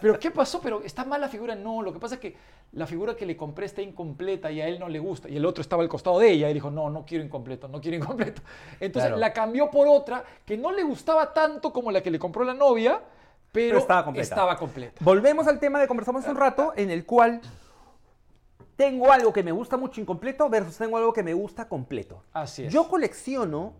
Pero ¿qué pasó? Pero está mal la figura. No, lo que pasa es que la figura que le compré está incompleta y a él no le gusta. Y el otro estaba al costado de ella y dijo, no, no quiero incompleto, no quiero incompleto. Entonces Claro. la cambió por otra que no le gustaba tanto como la que le compró la novia, pero, Pero estaba completa. estaba completa. Volvemos al tema de conversamos hace un rato, en el cual tengo algo que me gusta mucho incompleto versus tengo algo que me gusta completo. Así es. Yo colecciono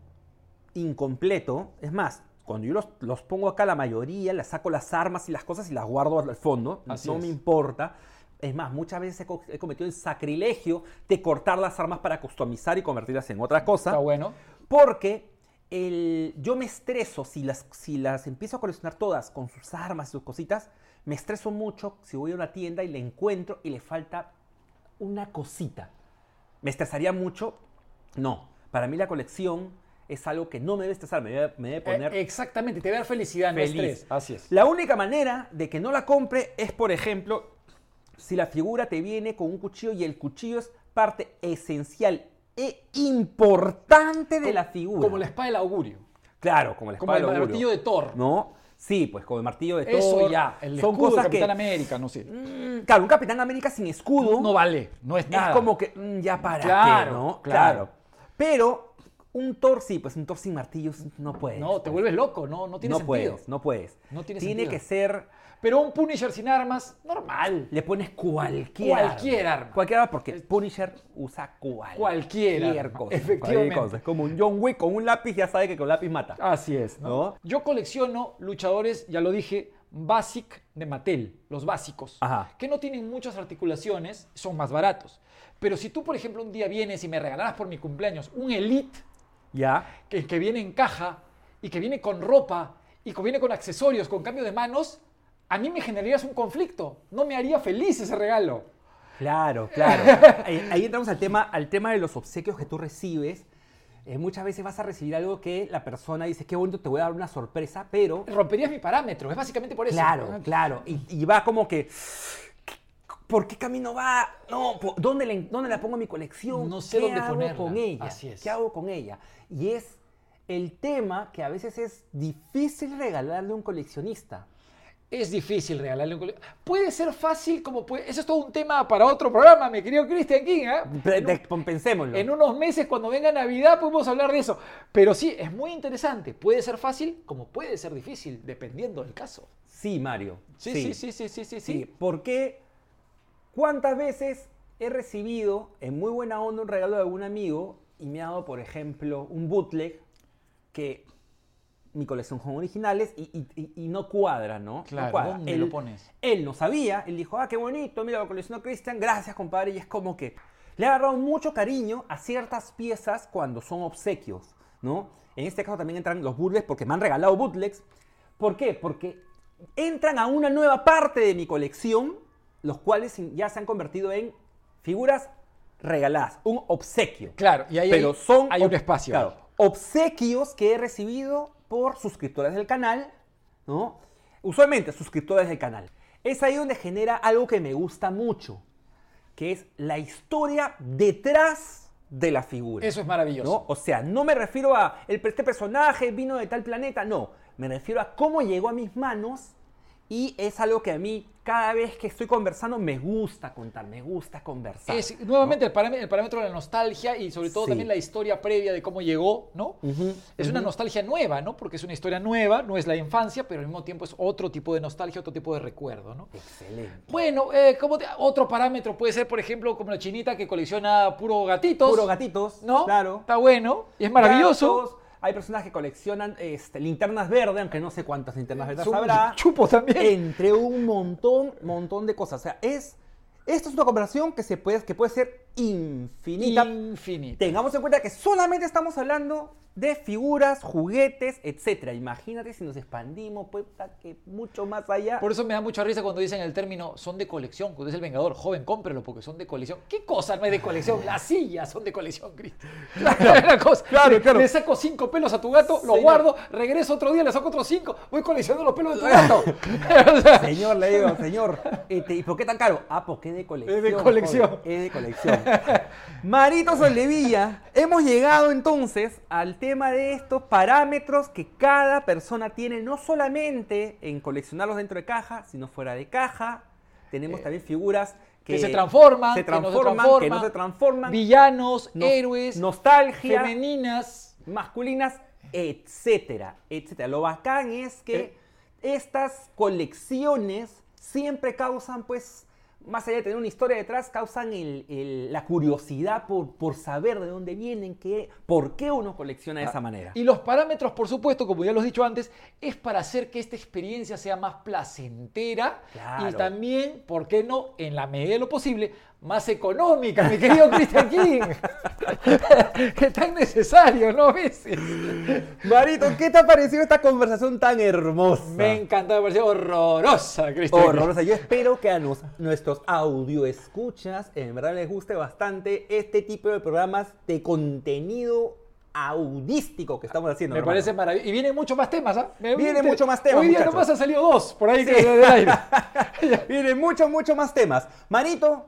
incompleto, es más, cuando yo los, los pongo acá, la mayoría, les saco las armas y las cosas y las guardo al fondo, Así no es. me importa. Es más, muchas veces he cometido el sacrilegio de cortar las armas para customizar y convertirlas en otra cosa. Está bueno. Porque el- yo me estreso si las, si las empiezo a coleccionar todas con sus armas y sus cositas. Me estreso mucho si voy a una tienda y le encuentro y le falta una cosita. ¿Me estresaría mucho? No. Para mí la colección es algo que no me debe estresar, me debe, me debe poner Eh, exactamente, te da felicidad, no feliz. estrés. Así es. La única manera de que no la compre es, por ejemplo, si la figura te viene con un cuchillo y el cuchillo es parte esencial e importante de la figura. Como la espada del augurio. Claro, como la Como espada el del augurio. martillo de Thor. ¿No? Sí, pues como el martillo de Thor. Eso ya, el Son escudo cosas de Capitán que... América, no sé. Mm, Claro, un Capitán América sin escudo No vale, no es es nada. como que mm, ya para Claro, qué, ¿no? claro. Pero un Thor sí, pues un Thor sin martillos no puedes. No, te pues. vuelves loco, no, no tiene no sentido. puedes, no puedes. No tiene Tiene sentido. que ser Pero un Punisher sin armas, normal. le pones cualquier Cualquier arma. Cualquier arma, porque Punisher usa cualquier, Cualquier arma, cosa. efectivamente. cualquier cosa. Es como un John Wick con un lápiz, ya sabe que con lápiz mata. Así es, ¿no? ¿No? Yo colecciono luchadores, ya lo dije, Basic de Mattel, los básicos, Ajá. que no tienen muchas articulaciones, son más baratos. Pero si tú, por ejemplo, un día vienes y me regalaras por mi cumpleaños un Elite Ya. que, que viene en caja y que viene con ropa y que viene con accesorios, con cambio de manos, a mí me generarías un conflicto. No me haría feliz ese regalo. Claro, claro. ahí, ahí entramos al tema, al tema de los obsequios que tú recibes. Eh, muchas veces vas a recibir algo que la persona dice, qué bonito, te voy a dar una sorpresa, pero... Romperías mi parámetro, es básicamente por eso. Claro, claro. Y, y va como que... ¿Por qué camino va? No, ¿dónde, le- ¿dónde la pongo en mi colección? No sé ¿Qué dónde hago ponerla. con ella? Así es. ¿Qué hago con ella? Y es el tema que a veces es difícil regalarle a un coleccionista. Es difícil regalarle un cole- Puede ser fácil como puede... Eso es todo un tema para otro programa, mi querido Christian King. ¿eh? En de- un- Pensémoslo. En unos meses, cuando venga Navidad, podemos hablar de eso. Pero sí, es muy interesante. Puede ser fácil como puede ser difícil, dependiendo del caso. Sí, Mario. Sí, sí, sí, sí, sí, sí. Sí, sí. porque ¿cuántas veces he recibido en muy buena onda un regalo de algún amigo y me ha dado, por ejemplo, un bootleg que mi colección son originales y, y- y- y no cuadra, ¿no? No Claro, cuadra. ¿dónde él, lo pones? Él no sabía, él dijo, ah, qué bonito, mira, lo coleccionó Cristian, gracias, compadre, y es como que le ha agarrado mucho cariño a ciertas piezas cuando son obsequios, ¿no? En este caso también entran los bootlegs porque me han regalado bootlegs. ¿Por qué? Porque entran a una nueva parte de mi colección, los cuales ya se han convertido en figuras regaladas, un obsequio. Claro, y ahí Pero hay, son hay un espacio. claro, obsequios que he recibido por suscriptores del canal, ¿no? Usualmente suscriptores del canal. Es ahí donde genera algo que me gusta mucho, que es la historia detrás de la figura. Eso es maravilloso. ¿no? O sea, no me refiero a el, este personaje vino de tal planeta, no. Me refiero a cómo llegó a mis manos, Y es algo que a mí, cada vez que estoy conversando, me gusta contar, me gusta conversar. Es, nuevamente el, parámetro, el parámetro de la nostalgia y sobre todo Sí. también la historia previa de cómo llegó, ¿no? Es una nostalgia nueva, ¿no? Porque es una historia nueva, no es la infancia, pero al mismo tiempo es otro tipo de nostalgia, otro tipo de recuerdo, ¿no? Excelente. Bueno, eh, como te- otro parámetro puede ser, por ejemplo, como la chinita que colecciona puro gatitos. Puro gatitos, ¿No? claro. Está bueno y es maravilloso. Gatos. Hay personas que coleccionan este, linternas verdes, aunque no sé cuántas linternas verdes habrá. chupo también. Entre un montón, montón de cosas. O sea, es. Esto es una conversación que, se puede, que puede ser infinita. Infinito. Tengamos en cuenta que solamente estamos hablando de figuras, juguetes, etcétera. Imagínate si nos expandimos, pues, que mucho más allá. Por eso me da mucha risa cuando dicen el término son de colección. Cuando es el Vengador, joven, cómprelo porque son de colección. ¿Qué cosa no es de colección? Las sillas son de colección, cosa. claro, le, claro. le saco cinco pelos a tu gato, Señor. guardo, regreso otro día, le saco otros cinco, voy coleccionando los pelos de tu gato. Señor, le digo, señor, este, ¿y por qué tan caro? Ah, porque es de colección. Es de colección. joven, Es de colección. Marito Soldevilla, hemos llegado entonces al tema de estos parámetros que cada persona tiene, no solamente en coleccionarlos dentro de caja, sino fuera de caja. Tenemos también figuras que, que se transforman, se que no se transforman, que no se transforman. Villanos, Nos- héroes, nostalgia, femeninas. masculinas, etcétera, etcétera. Lo bacán es que Eh. estas colecciones siempre causan, pues, más allá de tener una historia detrás, causan el- el- la curiosidad por, por saber de dónde vienen, qué, por qué uno colecciona de esa manera. Y los parámetros, por supuesto, como ya lo he dicho antes, es para hacer que esta experiencia sea más placentera Claro. y también, ¿por qué no? En la medida de lo posible, más económica, mi querido Christian King. que tan necesario, ¿no? Veces. Marito, ¿qué te ha parecido esta conversación tan hermosa? Me encanta, me pareció horrorosa, Christian. King. Horrorosa. Yo espero que a nos- nuestros audio escuchas en verdad les guste bastante este tipo de programas de contenido audístico que estamos haciendo. Me hermano. parece maravilloso. Y vienen muchos más temas, ¿ah? Me- Vienen te- mucho más temas, Hoy día muchachos. nomás han salido dos por ahí Sí. que- del aire. Vienen muchos, muchos más temas. Manito,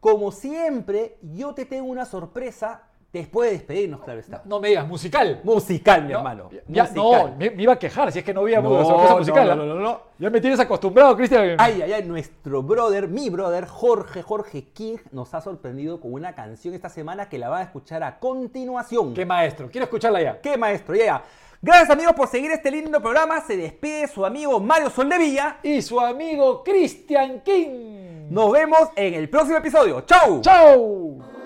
como siempre, yo te tengo una sorpresa después de despedirnos, claro está. No me digas, musical. Musical, mi No, hermano. ya- musical. no, me, me iba a quejar si es que no había No, sorpresa no, musical. no, ¿ah? no, no, no. Ya me tienes acostumbrado, Cristian. Ay, ay, ay, nuestro brother, mi brother, Jorge, Jorge King, nos ha sorprendido con una canción esta semana que la van a escuchar a continuación. Qué maestro. Quiero escucharla ya. ¿Qué maestro? Ya, ya. Gracias amigos por seguir este lindo programa. Se despide su amigo Mario Soldevilla. Y su amigo Christian King. Nos vemos en el próximo episodio. ¡Chau! ¡Chao!